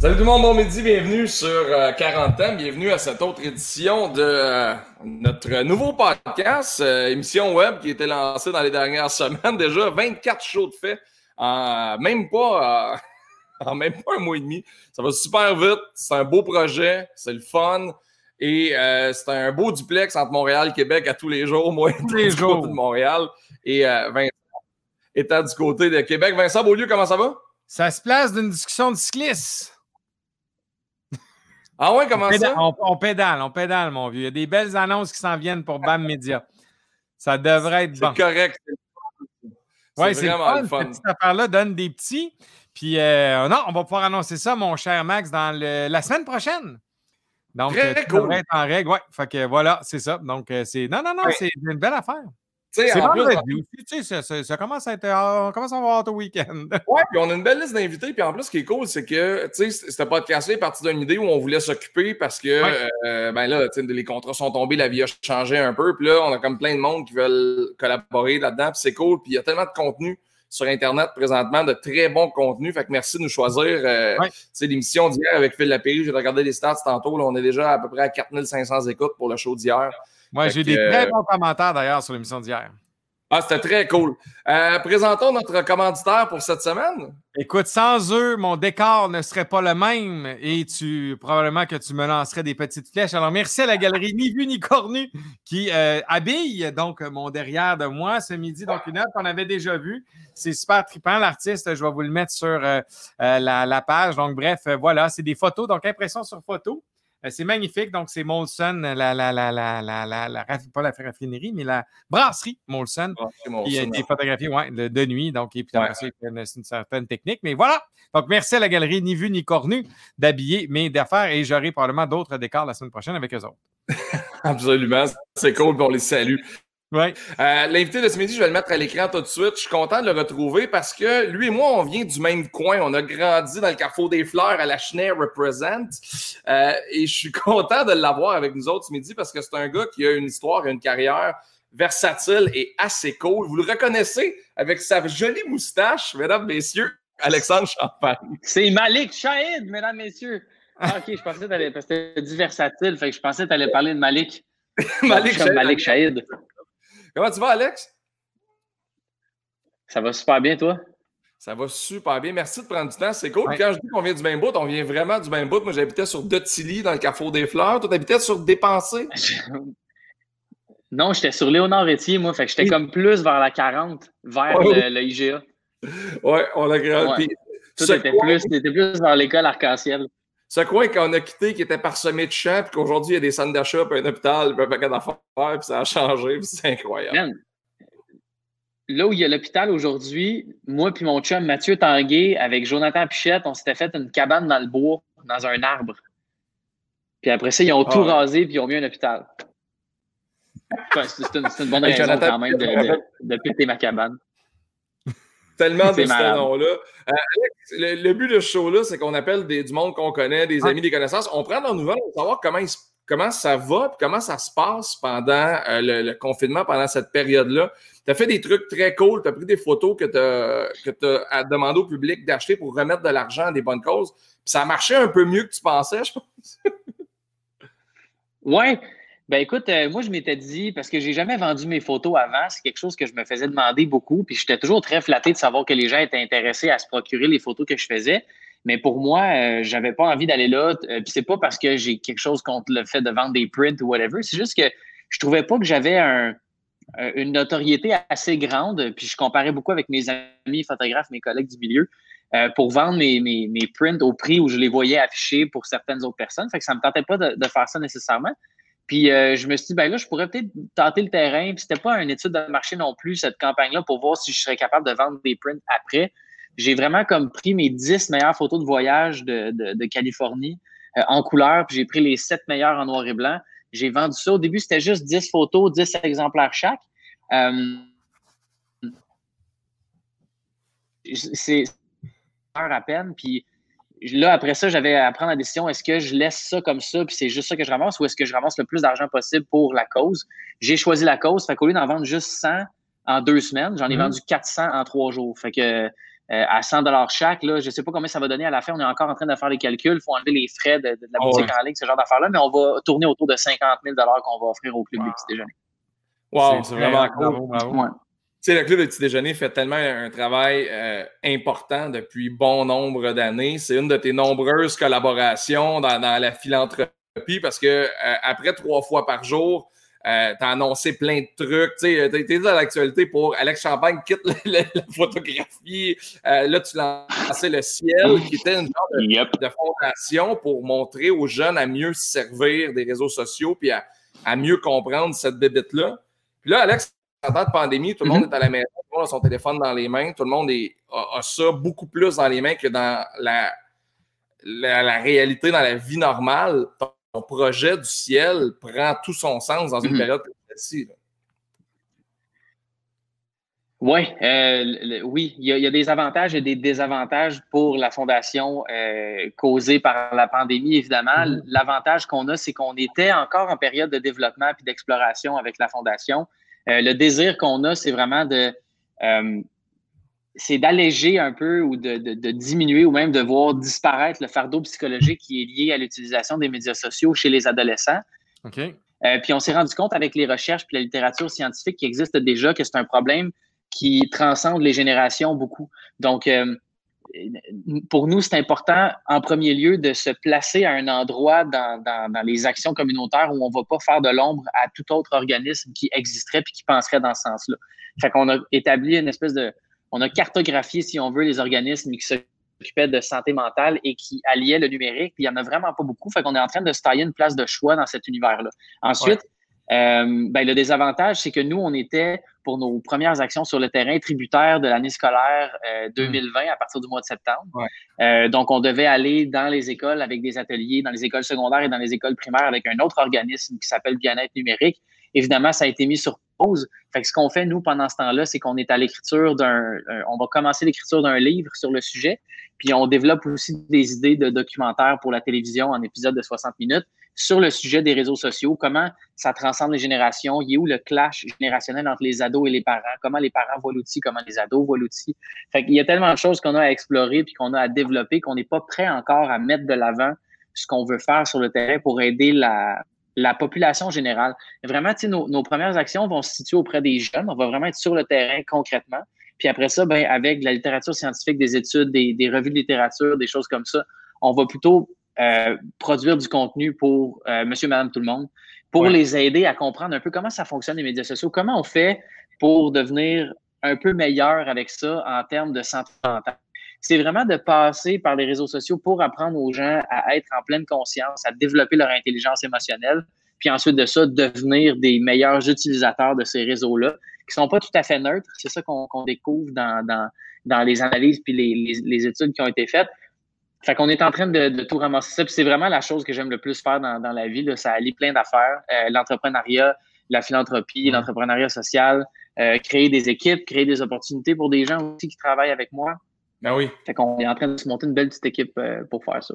Salut tout le monde, bon midi, bienvenue sur 40 euh, ans, bienvenue à cette autre édition de euh, notre nouveau podcast, euh, émission web qui a été lancée dans les dernières semaines. Déjà 24 shows de fait, en même pas, en même pas un mois et demi. Ça va super vite, c'est un beau projet, c'est le fun. Et c'est un beau duplex entre Montréal et Québec à tous les jours, moi, tous les jours de Montréal. Et Vincent étant du côté de Québec. Vincent Beaulieu, comment ça va? Ça se place d'une discussion de cyclistes. Ah ouais, comment ça? On, pédale, on pédale, mon vieux. Il y a des belles annonces qui s'en viennent pour BAM Media. Ça devrait être bon. C'est correct. Oui, c'est vraiment le fun. Cette affaire-là donne des petits. Puis, euh, non, on va pouvoir annoncer ça, mon cher Max, dans la semaine prochaine. Donc, Très euh, cool. être en règle. Ouais, fait que voilà, c'est ça. Donc, euh, c'est. Non, non, non, c'est une belle affaire. C'est plus, ça, ça, commence à être. Euh, on commence à avoir ton week-end. Oui, puis on a une belle liste d'invités. Puis en plus, ce qui est cool, c'est que tu sais, c'était pas de est parti d'une idée où on voulait s'occuper parce que euh, ben là, les contrats sont tombés, la vie a changé un peu. Puis là, on a comme plein de monde qui veulent collaborer là-dedans. Puis c'est cool. Puis il y a tellement de contenu sur Internet présentement, de très bons contenus. Fait que merci de nous choisir. Euh, L'émission d'hier avec Phil Lapéry, j'ai regardé les stats tantôt. Là, on est déjà à peu près à 4500 écoutes pour le show d'hier. Moi, j'ai des très euh, bons commentaires d'ailleurs sur l'émission d'hier. Ah, c'était très cool. Euh, présentons notre commanditaire pour cette semaine. Écoute, sans eux, mon décor ne serait pas le même et tu probablement que tu me lancerais des petites flèches. Alors, merci à la galerie Ni Vu Ni Cornu qui euh, habille donc mon derrière de moi ce midi. Donc, une œuvre qu'on avait déjà vue. C'est super trippant. L'artiste, je vais vous le mettre sur la, la, page. Donc, bref, voilà, c'est des photos. Donc, impression sur photo. Euh, c'est magnifique. Donc, c'est Molson, la, la, la, la, la, pas la raffinerie, mais la brasserie Molson, qui a été photographiée ouais, de, nuit. Donc, et puis c'est une, certaine technique. Mais voilà. Donc, merci à la galerie Ni Vu Ni Cornu d'habiller mes affaires et j'aurai probablement d'autres décors la semaine prochaine avec eux autres. Absolument. C'est cool. Bon, les salue. Ouais. Euh, l'invité de ce midi, je vais le mettre à l'écran tout de suite. Je suis content de le retrouver parce que lui et moi, on vient du même coin. On a grandi dans le Carrefour des Fleurs à la Cheney Represent. Euh, et je suis content de l'avoir avec nous autres ce midi parce que c'est un gars qui a une histoire et une carrière versatile et assez cool. Vous le reconnaissez avec sa jolie moustache, mesdames, messieurs, Alexandre Champagne. C'est Malik Shahid, mesdames, messieurs. Ah, OK, je pensais que tu parce que versatile, fait que je pensais que tu allais parler de Malik. Malik, Malik Shahid. Comment tu vas, Alex? Ça va super bien, toi? Ça va super bien. Merci de prendre du temps. C'est cool. Quand je dis qu'on vient du même bout, on vient vraiment du même bout. Moi, j'habitais sur Dotilly, dans le Carrefour des Fleurs. Toi, t'habitais sur Dépensé? non, j'étais sur Léonard Rétier, moi. Fait que j'étais comme plus vers la 40, vers le, IGA. Ouais, on a grandi. Ouais. Toi, t'étais plus, plus vers l'école arc-en-ciel. Ce coin qu'on a quitté, qui était parsemé de champs, puis qu'aujourd'hui, il y a des centres d'achat, puis un hôpital, puis un paquet d'affaires, puis ça a changé, puis c'est incroyable. là où il y a l'hôpital aujourd'hui, moi puis mon chum Mathieu Tanguay, avec Jonathan Pichette, on s'était fait une cabane dans le bois, dans un arbre. Puis après ça, ils ont tout ah rasé, puis ils ont mis un hôpital. c'est une, bonne raison quand même de, de péter ma cabane tellement de ce nom-là. Euh, le, but de ce show-là, c'est qu'on appelle des, du monde qu'on connaît, des amis, des connaissances. On prend nos nouvelles pour savoir comment, comment ça va, et comment ça se passe pendant euh, le, confinement, pendant cette période-là. Tu as fait des trucs très cool, tu as pris des photos que tu as, demandé au public d'acheter pour remettre de l'argent à des bonnes causes. Puis ça a marché un peu mieux que tu pensais, je pense. ouais, ben écoute, euh, moi je m'étais dit, parce que j'ai jamais vendu mes photos avant, c'est quelque chose que je me faisais demander beaucoup, puis j'étais toujours très flatté de savoir que les gens étaient intéressés à se procurer les photos que je faisais. Mais pour moi, euh, j'avais pas envie d'aller là. Euh, puis c'est pas parce que j'ai quelque chose contre le fait de vendre des prints ou whatever. C'est juste que je trouvais pas que j'avais un, une notoriété assez grande. Puis je comparais beaucoup avec mes amis photographes, mes collègues du milieu, pour vendre mes, mes, prints au prix où je les voyais affichés pour certaines autres personnes. Fait que ça me tentait pas de faire ça nécessairement. Puis euh, je me suis dit, ben là, je pourrais peut-être tenter le terrain. Puis c'était pas une étude de marché non plus, cette campagne-là, pour voir si je serais capable de vendre des prints après. J'ai vraiment comme pris mes 10 meilleures photos de voyage de, de, Californie euh, en couleur, puis j'ai pris les 7 meilleures en noir et blanc. J'ai vendu ça. Au début, c'était juste 10 photos, 10 exemplaires chaque. Euh, c'est à peine. Puis là, après ça, j'avais à prendre la décision est-ce que je laisse ça comme ça, puis c'est juste ça que je ramasse, ou est-ce que je ramasse le plus d'argent possible pour la cause? J'ai choisi la cause. Fait qu'au lieu d'en vendre juste 100 en deux semaines, j'en ai mhm. vendu 400 en trois jours. Fait que à 100 chaque. Là, je ne sais pas combien ça va donner à la fin. On est encore en train de faire les calculs. Il faut enlever les frais de, la boutique en ligne, ce genre d'affaires-là. Mais on va tourner autour de 50 000 qu'on va offrir au club wow. de petit déjeuner. Wow, c'est vraiment cool. Sais, le club de petit déjeuner fait tellement un travail euh, important depuis bon nombre d'années. C'est une de tes nombreuses collaborations dans, la philanthropie parce que euh, après trois fois par jour, euh, tu as annoncé plein de trucs. Tu sais, tu été dans l'actualité pour Alex Champagne quitte la, photographie. là, tu lançais le ciel, qui était une genre de, fondation pour montrer aux jeunes à mieux se servir des réseaux sociaux puis à, à mieux comprendre cette bébête-là. Puis là, Alex, en temps de pandémie, tout le monde mhm. est à la maison, tout le monde a son téléphone dans les mains, tout le monde a, ça beaucoup plus dans les mains que dans la, la, réalité, dans la vie normale. Ton projet du ciel prend tout son sens dans une mhm. période comme celle-ci. Oui, euh, oui, il y, a, des avantages et des désavantages pour la fondation euh, causée par la pandémie, évidemment. Mhm. L'avantage qu'on a, c'est qu'on était encore en période de développement et d'exploration avec la fondation. Euh, le désir qu'on a, c'est vraiment de euh, c'est d'alléger un peu ou de, diminuer ou même de voir disparaître le fardeau psychologique qui est lié à l'utilisation des médias sociaux chez les adolescents. OK. Euh, puis on s'est rendu compte avec les recherches et la littérature scientifique qui existe déjà que c'est un problème qui transcende les générations beaucoup. Donc, pour nous, c'est important, en premier lieu, de se placer à un endroit dans, les actions communautaires où on ne va pas faire de l'ombre à tout autre organisme qui existerait puis qui penserait dans ce sens-là. Fait qu'on a établi une espèce de. On a cartographié, si on veut, les organismes qui s'occupaient de santé mentale et qui alliaient le numérique. Puis il n'y en a vraiment pas beaucoup. Fait qu'on est en train de se tailler une place de choix dans cet univers-là. Ensuite, euh, ben, le désavantage, c'est que nous, on était, pour nos premières actions sur le terrain, tributaires de l'année scolaire 2020 euh, à partir du mois de septembre. Euh, donc, on devait aller dans les écoles avec des ateliers, dans les écoles secondaires et dans les écoles primaires avec un autre organisme qui s'appelle Bien-être numérique. Évidemment, ça a été mis sur pause. Fait que ce qu'on fait, nous, pendant ce temps-là, c'est qu'on est à l'écriture d'un... On va commencer l'écriture d'un livre sur le sujet, puis on développe aussi des idées de documentaires pour la télévision en épisode de 60 minutes sur le sujet des réseaux sociaux, comment ça transcende les générations, il y a où le clash générationnel entre les ados et les parents, comment les parents voient l'outil, comment les ados voient l'outil. Fait qu'il y a tellement de choses qu'on a à explorer puis qu'on a à développer qu'on n'est pas prêt encore à mettre de l'avant ce qu'on veut faire sur le terrain pour aider la, la population générale. Vraiment, nos, nos premières actions vont se situer auprès des jeunes. On va vraiment être sur le terrain concrètement. Puis après ça, ben, avec la littérature scientifique, des études, des, des revues de littérature, des choses comme ça, on va plutôt euh, produire du contenu pour euh, monsieur, madame, tout le monde, pour les aider à comprendre un peu comment ça fonctionne les médias sociaux, comment on fait pour devenir un peu meilleur avec ça en termes de santé mentale? C'est vraiment de passer par les réseaux sociaux pour apprendre aux gens à être en pleine conscience, à développer leur intelligence émotionnelle, puis ensuite de ça, devenir des meilleurs utilisateurs de ces réseaux-là, qui sont pas tout à fait neutres. C'est ça qu'on découvre dans, dans, dans, les analyses puis les, les, études qui ont été faites. Fait qu'on est en train de, tout ramasser ça. Puis c'est vraiment la chose que j'aime le plus faire dans, la vie. Là. Ça allie plein d'affaires. Euh, l'entrepreneuriat, la philanthropie, l'entrepreneuriat social, euh, créer des équipes, créer des opportunités pour des gens aussi qui travaillent avec moi. Ben oui. Fait qu'on est en train de se monter une belle petite équipe euh, pour faire ça.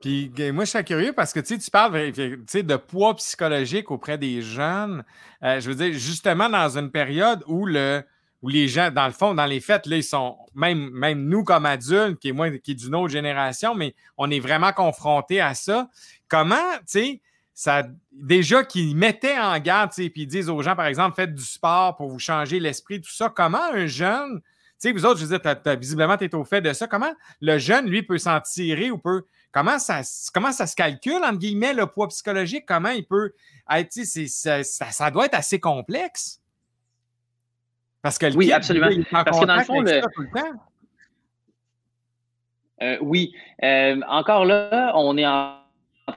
Puis moi, je suis curieux parce que tu parles de poids psychologique auprès des jeunes. je veux dire, justement, dans une période où le, où les gens, dans le fond, dans les fêtes, là, sont, même, nous comme adultes, qui est, qui est d'une autre génération, mais on est vraiment confrontés à ça. Comment, tu sais, ça, déjà qu'ils mettaient en garde, puis ils disent aux gens, par exemple, faites du sport pour vous changer l'esprit, tout ça. Comment un jeune, tu sais, vous autres, je dire, visiblement, tu es au fait de ça. Comment le jeune, lui, peut s'en tirer ou peut. Comment ça, comment ça se calcule, entre guillemets, le poids psychologique? Comment il peut être. Sais, ça, ça doit être assez complexe. Parce que oui, absolument. Parce que dans le fond, le... Euh, oui. Euh, encore là, on est en,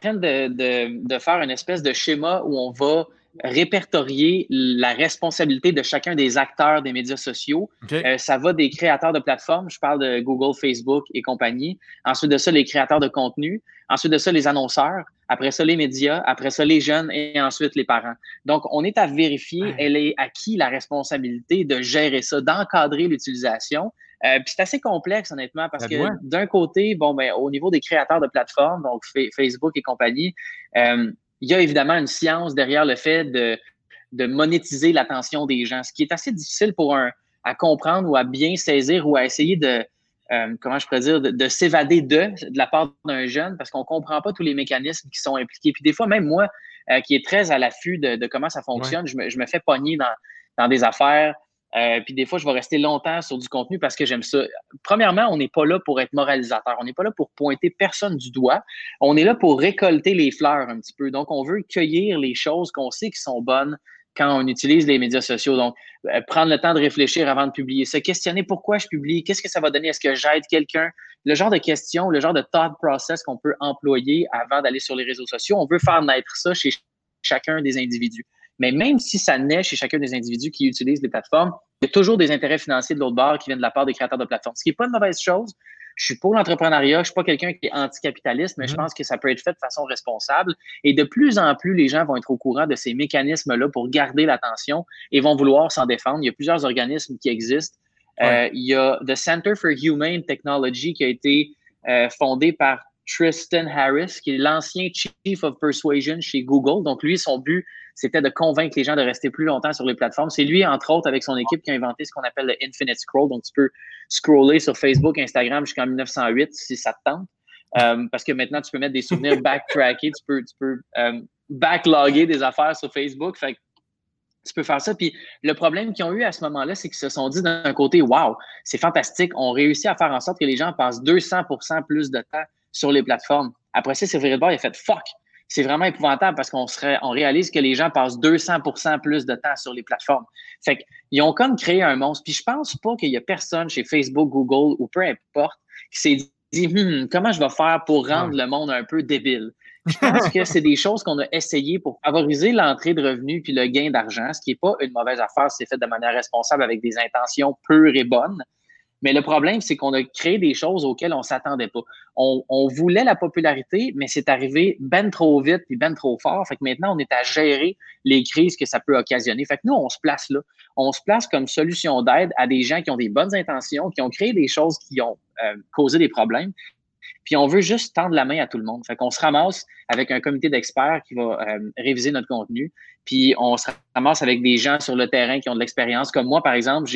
train de, faire une espèce de schéma où on va répertorier la responsabilité de chacun des acteurs des médias sociaux. Euh, ça va des créateurs de plateformes, je parle de Google, Facebook et compagnie. Ensuite de ça, les créateurs de contenu. Ensuite de ça, les annonceurs. Après ça, les médias. Après ça, les jeunes et ensuite les parents. Donc, on est à vérifier, elle est à qui la responsabilité de gérer ça, d'encadrer l'utilisation. Euh, puis c'est assez complexe, honnêtement, parce que d'un côté, bon, ben, au niveau des créateurs de plateformes, donc Facebook et compagnie, euh, il y a évidemment une science derrière le fait de, de monétiser l'attention des gens, ce qui est assez difficile pour un à comprendre ou à bien saisir ou à essayer de, euh, comment je pourrais dire, de, s'évader de, de la part d'un jeune parce qu'on ne comprend pas tous les mécanismes qui sont impliqués. Puis des fois, même moi, euh, qui est très à l'affût de, comment ça fonctionne, je, me, je, me, fais pogner dans, dans des affaires. Euh, puis des fois, je vais rester longtemps sur du contenu parce que j'aime ça. Premièrement, on n'est pas là pour être moralisateur. On n'est pas là pour pointer personne du doigt. On est là pour récolter les fleurs un petit peu. Donc, on veut cueillir les choses qu'on sait qui sont bonnes, quand on utilise les médias sociaux. Donc, euh, prendre le temps de réfléchir avant de publier, se questionner pourquoi je publie, qu'est-ce que ça va donner, est-ce que j'aide quelqu'un, le genre de questions, le genre de thought process qu'on peut employer avant d'aller sur les réseaux sociaux. On veut faire naître ça chez chacun des individus. Mais même si ça naît chez chacun des individus qui utilisent les plateformes, il y a toujours des intérêts financiers de l'autre bord qui viennent de la part des créateurs de plateformes. Ce qui n'est pas une mauvaise chose, je suis pour l'entrepreneuriat, je suis pas quelqu'un qui est anticapitaliste, mais je mhm. pense que ça peut être fait de façon responsable. Et de plus en plus, les gens vont être au courant de ces mécanismes-là pour garder l'attention et vont vouloir s'en défendre. Il y a plusieurs organismes qui existent. Euh, il y a The Center for Humane Technology qui a été euh, fondé par Tristan Harris, qui est l'ancien Chief of Persuasion chez Google. Donc, lui, son but, c'était de convaincre les gens de rester plus longtemps sur les plateformes. C'est lui, entre autres, avec son équipe, qui a inventé ce qu'on appelle le Infinite Scroll. Donc, tu peux scroller sur Facebook, Instagram jusqu'en 1908 si ça te tente. Euh, parce que maintenant, tu peux mettre des souvenirs backtrackés, tu peux, tu peux euh, backlogger des affaires sur Facebook. Fait que tu peux faire ça. Puis le problème qu'ils ont eu à ce moment-là, c'est qu'ils se sont dit d'un côté, wow, c'est fantastique, on réussit à faire en sorte que les gens passent 200% plus de temps sur les plateformes. Après ça, c'est vrai de bord, il a fait fuck c'est vraiment épouvantable parce qu'on serait, on réalise que les gens passent 200% plus de temps sur les plateformes. Fait qu'ils ont comme créé un monstre. Puis je pense pas qu'il y a personne chez Facebook, Google ou peu importe qui s'est dit hmm, comment je vais faire pour rendre le monde un peu débile? Je pense que c'est des choses qu'on a essayé pour favoriser l'entrée de revenus puis le gain d'argent, ce qui n'est pas une mauvaise affaire si c'est fait de manière responsable avec des intentions pures et bonnes. Mais le problème, c'est qu'on a créé des choses auxquelles on ne s'attendait pas. On, voulait la popularité, mais c'est arrivé ben trop vite et ben trop fort. Fait maintenant, on est à gérer les crises que ça peut occasionner. Fait que nous, on se place là. On se place comme solution d'aide à des gens qui ont des bonnes intentions, qui ont créé des choses qui ont euh, causé des problèmes, puis on veut juste tendre la main à tout le monde. Fait qu'on se ramasse avec un comité d'experts qui va euh, réviser notre contenu. Puis on se ramasse avec des gens sur le terrain qui ont de l'expérience. Comme moi, par exemple,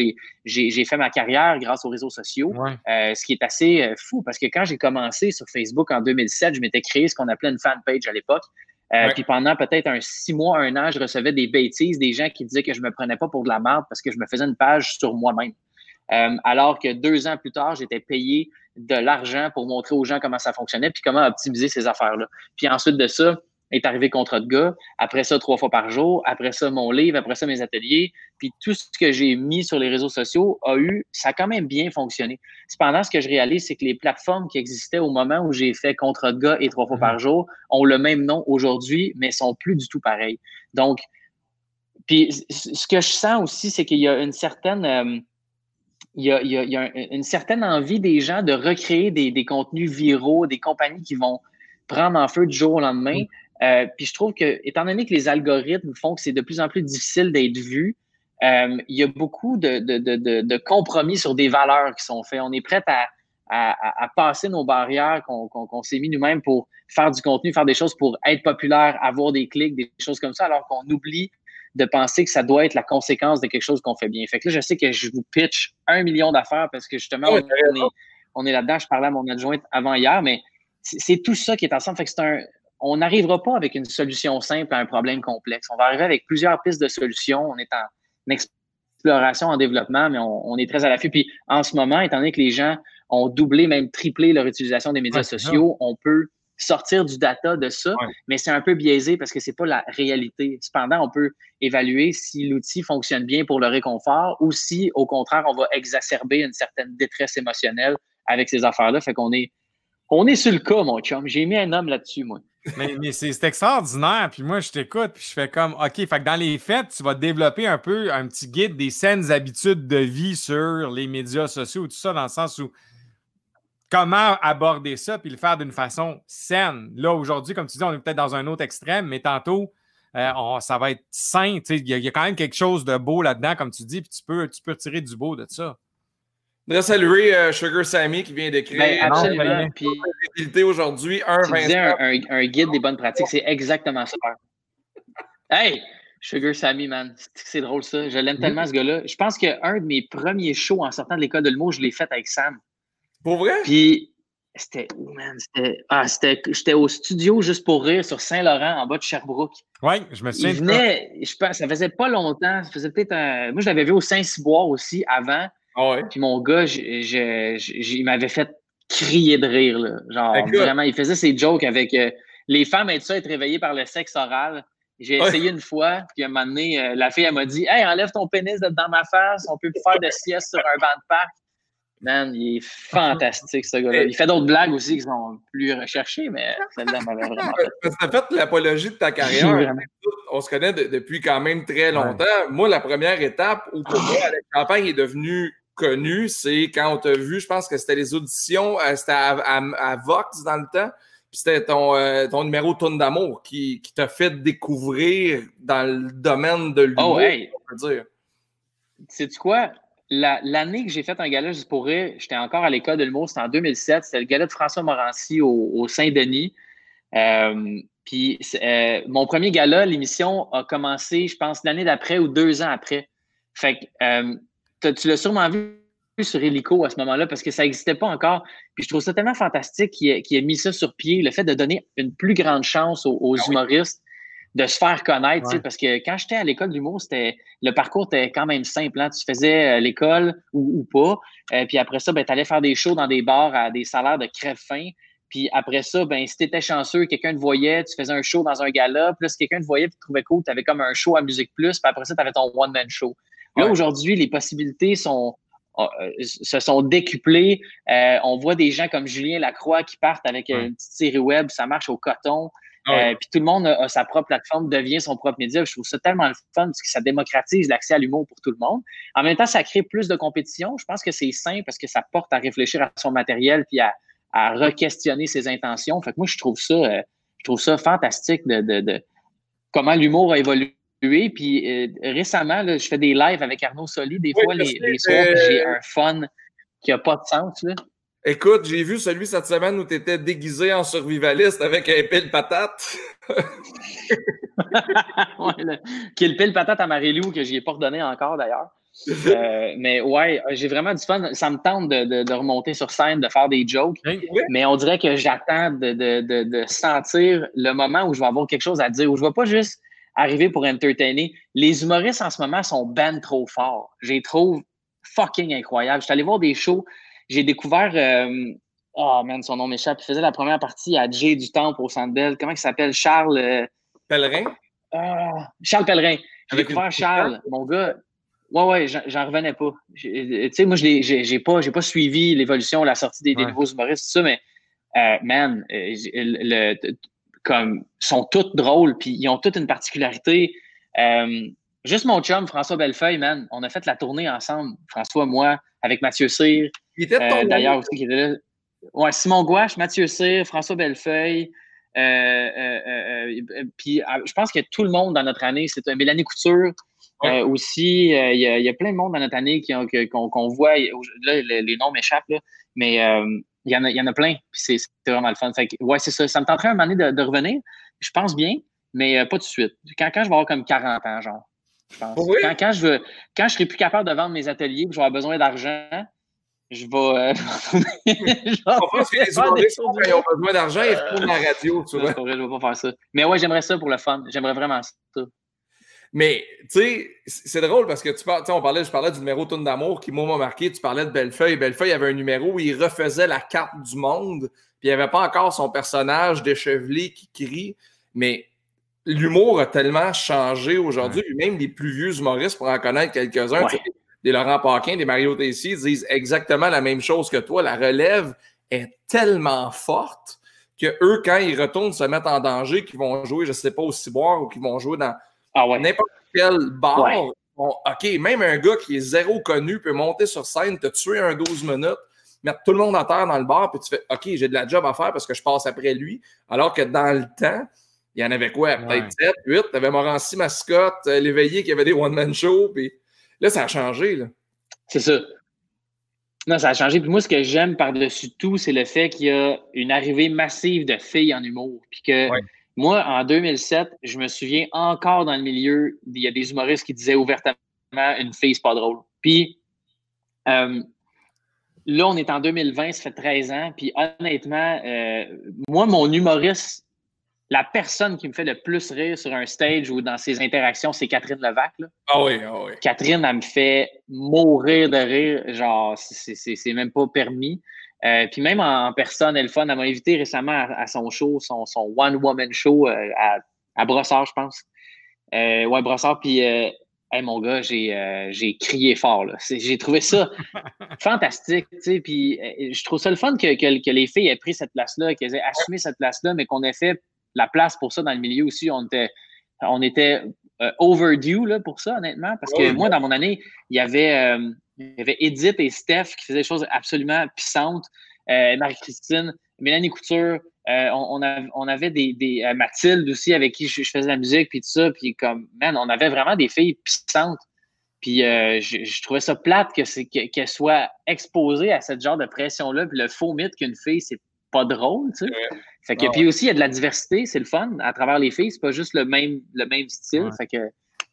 j'ai fait ma carrière grâce aux réseaux sociaux, euh, ce qui est assez euh, fou parce que quand j'ai commencé sur Facebook en 2007, je m'étais créé ce qu'on appelait une fanpage à l'époque. Puis pendant peut-être un six mois, un an, je recevais des bêtises, des gens qui disaient que je me prenais pas pour de la merde parce que je me faisais une page sur moi-même. alors que deux ans plus tard, j'étais payé de l'argent pour montrer aux gens comment ça fonctionnait puis comment optimiser ces affaires-là. Puis ensuite de ça, est arrivé Contrat de gars. Après ça, trois fois par jour. Après ça, mon livre. Après ça, mes ateliers. Puis tout ce que j'ai mis sur les réseaux sociaux a eu, ça a quand même bien fonctionné. Cependant, ce que je réalise, c'est que les plateformes qui existaient au moment où j'ai fait Contrat de gars et trois fois par jour ont le même nom aujourd'hui, mais sont plus du tout pareils. Donc, puis ce que je sens aussi, c'est qu'il y a une certaine... Euh, il y, a, une certaine envie des gens de recréer des, contenus viraux, des compagnies qui vont prendre en feu du jour au lendemain. Mm. Euh, puis je trouve que, étant donné que les algorithmes font que c'est de plus en plus difficile d'être vu, euh, il y a beaucoup de, compromis sur des valeurs qui sont faits. On est prêt à, passer nos barrières qu'on s'est mis nous-mêmes pour faire du contenu, faire des choses pour être populaire, avoir des clics, des choses comme ça, alors qu'on oublie de penser que ça doit être la conséquence de quelque chose qu'on fait bien. Fait que là, je sais que je vous pitch un million d'affaires parce que justement, on, est, là-dedans. Je parlais à mon adjointe avant hier, mais c'est tout ça qui est ensemble. Fait que c'est un, on n'arrivera pas avec une solution simple à un problème complexe. On va arriver avec plusieurs pistes de solutions. On est en, exploration, en développement, mais on, est très à l'affût. Puis en ce moment, étant donné que les gens ont doublé, même triplé leur utilisation des médias sociaux, on peut sortir du data de ça, mais c'est un peu biaisé parce que c'est pas la réalité. Cependant, on peut évaluer si l'outil fonctionne bien pour le réconfort ou si, au contraire, on va exacerber une certaine détresse émotionnelle avec ces affaires-là. Fait qu'on est, on est sur le cas, mon chum. J'ai mis un homme là-dessus, moi. mais, c'est extraordinaire. Puis moi, je t'écoute, puis je fais comme, OK, fait que dans les fêtes, tu vas développer un peu un petit guide des saines habitudes de vie sur les médias sociaux, tout ça, dans le sens où comment aborder ça puis le faire d'une façon saine. Là, aujourd'hui, comme tu dis, on est peut-être dans un autre extrême, mais tantôt, euh, ça va être sain. Il y, a quand même quelque chose de beau là-dedans, comme tu dis, puis tu peux, tu peux tirer du beau de ça. Je voudrais saluer euh, Sugar Sammy qui vient d'écrire. Ben, absolument. Puis, aujourd'hui, un, un, un, guide des bonnes pratiques, c'est exactement ça. Hey! Sugar Sammy, man. C'est drôle ça. Je l'aime tellement, ce gars-là. Je pense qu'un de mes premiers shows en sortant de l'école de l'humour, je l'ai fait avec Sam. Pour vrai? Puis, c'était où, man? Ah, j'étais au studio juste pour rire sur Saint-Laurent, en bas de Sherbrooke. Oui, je me souviens. Il venait, je pense, ça faisait pas longtemps, ça faisait peut-être un. Moi, je l'avais vu au Saint-Cyboire aussi avant. Ah ouais? Puis mon gars, il m'avait fait crier de rire. Là. Genre, vraiment, il faisait ses jokes avec euh, les femmes être ça, être réveillées par le sexe oral. J'ai essayé une fois, puis à un moment donné, euh, la fille, elle m'a dit Hey, enlève ton pénis dans ma face, on peut faire de sieste sur un banc de parc. Man, il est fantastique, ce gars-là. Il fait d'autres blagues aussi qui sont plus recherchées, mais celle-là m'avait vraiment fait. As fait l'apologie de ta carrière. On se connaît depuis quand même très longtemps. Moi, la première étape où pour moi, la campagne est devenue connue, c'est quand on t'a vu, je pense que c'était les auditions, euh, c'était à, Vox dans le temps. Puis c'était ton, euh, ton numéro Tourne d'amour qui, qui t'a fait découvrir dans le domaine de l'humour, oh, hey. on peut dire. Sais-tu quoi? L'année que j'ai fait un gala juste pour rire, j'étais encore à l'école de l'humour, c'était en 2007. C'était le gala de François Morancy au, Saint-Denis. Euh, puis euh, mon premier gala, l'émission a commencé, je pense, l'année d'après ou deux ans après. Fait que euh, tu l'as sûrement vu sur Helico à ce moment-là parce que ça n'existait pas encore. Puis je trouve ça tellement fantastique qu'il ait, mis ça sur pied, le fait de donner une plus grande chance aux, ah humoristes de se faire connaître, parce que quand j'étais à l'école d'humour, c'était le parcours était quand même simple. Hein. Tu faisais euh, l'école ou, pas, euh, puis après ça, ben, tu allais faire des shows dans des bars à des salaires de crève-fin. Puis après ça, ben, si tu étais chanceux, quelqu'un te voyait, tu faisais un show dans un gala, plus quelqu'un te voyait et te trouvait cool, tu avais comme un show à Musique Plus, puis après ça, tu avais ton one-man show. Là, aujourd'hui, les possibilités sont, euh, se sont décuplées. on voit des gens comme Julien Lacroix qui partent avec une petite série web, ça marche au coton. Ah euh, puis tout le monde a, sa propre plateforme, devient son propre média. Je trouve ça tellement le fun parce que ça démocratise l'accès à l'humour pour tout le monde. En même temps, ça crée plus de compétition. Je pense que c'est sain parce que ça porte à réfléchir à son matériel puis à, à re-questionner ses intentions. Fait que moi, je trouve ça, euh, je trouve ça fantastique de, de, de comment l'humour a évolué. Puis euh, récemment, là, je fais des lives avec Arnaud Soli. Des fois, les, les, soirs, j'ai un fun qui n'a pas de sens. Là. Écoute, j'ai vu celui cette semaine où tu étais déguisé en survivaliste avec un pile patate. ouais, le, qui est le pile patate à Marie-Lou que je ai pas redonné encore d'ailleurs. Euh, mais ouais, j'ai vraiment du fun. Ça me tente de, de, remonter sur scène, de faire des jokes. Mais on dirait que j'attends de, de, sentir le moment où je vais avoir quelque chose à dire, où je ne vais pas juste arriver pour entertainer. Les humoristes en ce moment sont ben trop forts. Je les trouve fucking incroyables. Je suis allé voir des shows j'ai découvert. Euh, oh man, son nom m'échappe. Il faisait la première partie à Jay du Temple au Centre Bell. Comment il s'appelle? Charles. Euh, Pellerin? Ah, Charles Pellerin. J'ai découvert Charles, mon gars. Ouais, ouais, j'en revenais pas. Tu sais, moi, je n'ai pas, pas suivi l'évolution, la sortie des, nouveaux humoristes, tout ça, mais euh, man, le, comme, sont tous drôles, puis ils ont toutes une particularité. juste mon chum, François Bellefeuille, man, on a fait la tournée ensemble, François, moi, avec Mathieu Cyr. Euh, d'ailleurs aussi qui était là. Ouais, Simon Gouache, Mathieu Cyr, François Bellefeuille. Euh, euh, puis je pense que tout le monde dans notre année, c'est Mélanie Couture aussi. Il y, a plein de monde dans notre année qu'on voit. Là, les, noms m'échappent, mais il y, en a, y en a plein. Puis c'est vraiment le fun. Fait ouais, c'est ça. Ça me tenterait un moment donné de, revenir. Je pense bien, mais pas tout de suite. Quand, quand je vais avoir comme 40 ans, genre. Je pense. Quand, quand, je veux, quand je serai plus capable de vendre mes ateliers, que je vais avoir besoin d'argent, je vais. Euh, je pense que les humoristes, quand ils ont besoin d'argent, ils retournent dans la radio, tu vois. je ne vais pas faire ça. Mais ouais, j'aimerais ça pour le fun. J'aimerais vraiment ça. Mais, tu sais, c'est drôle parce que tu parles, on parlait, je parlais du numéro Tourne d'amour qui, moi, m'a marqué. Tu parlais de Bellefeuille. Bellefeuille avait un numéro où il refaisait la carte du monde, puis il n'y avait pas encore son personnage déchevelé qui crie. Mais l'humour a tellement changé aujourd'hui, même les plus vieux humoristes, pour en connaître quelques-uns, des Laurent Paquin, des Mario Tessier, disent exactement la même chose que toi. La relève est tellement forte que eux, quand ils retournent se mettre en danger, qu'ils vont jouer, je ne sais pas, au ciboire ou qu'ils vont jouer dans ah n'importe quel bar, OK, même un gars qui est zéro connu peut monter sur scène, te tuer un 12 minutes, mettre tout le monde en terre dans le bar, puis tu fais OK, j'ai de la job à faire parce que je passe après lui. Alors que dans le temps, il y en avait quoi? Peut-être 7, 8. Tu avais Morancy Mascotte, euh, l'éveillé qui avait des one-man shows, puis Là, ça a changé. Là. C'est ça. Non, ça a changé. Puis moi, ce que j'aime par-dessus tout, c'est le fait qu'il y a une arrivée massive de filles en humour. Puis que moi, en 2007, je me souviens encore dans le milieu, il y a des humoristes qui disaient ouvertement une fille, c'est pas drôle. Puis, euh, là, on est en 2020, ça fait 13 ans. Puis honnêtement, euh, moi, mon humoriste, la personne qui me fait le plus rire sur un stage ou dans ses interactions, c'est Catherine Levac. Ah oui, ah oui. Catherine, elle me fait mourir de rire. Genre, c'est même pas permis. Euh, puis même en, personne, elle fun. Elle m'a invité récemment à, son show, son, son one-woman show euh, à, à, Brossard, je pense. Euh, ouais, Brossard. Puis, euh, hey, mon gars, j'ai crié fort. J'ai trouvé ça fantastique. Puis, je trouve ça le fun que, que, que les filles aient pris cette place-là, qu'elles aient assumé cette place-là, mais qu'on ait fait la place pour ça dans le milieu aussi. On était, on était overdue là, pour ça, honnêtement. Parce que moi, dans mon année, il y avait il y avait Edith et Steph qui faisaient des choses absolument puissantes. Euh, Marie-Christine, Mélanie Couture, euh, on, avait des, euh, Mathilde aussi avec qui je, faisais la musique, puis tout ça. Puis comme, man, on avait vraiment des filles puissantes. Puis je, trouvais ça plate que qu'elle soit exposée à ce genre de pression-là. Puis le faux mythe qu'une fille, c'est pas drôle, tu sais. Fait que, puis aussi, il y a de la diversité, c'est le fun. À travers les filles, c'est pas juste le même, le même style. Fait que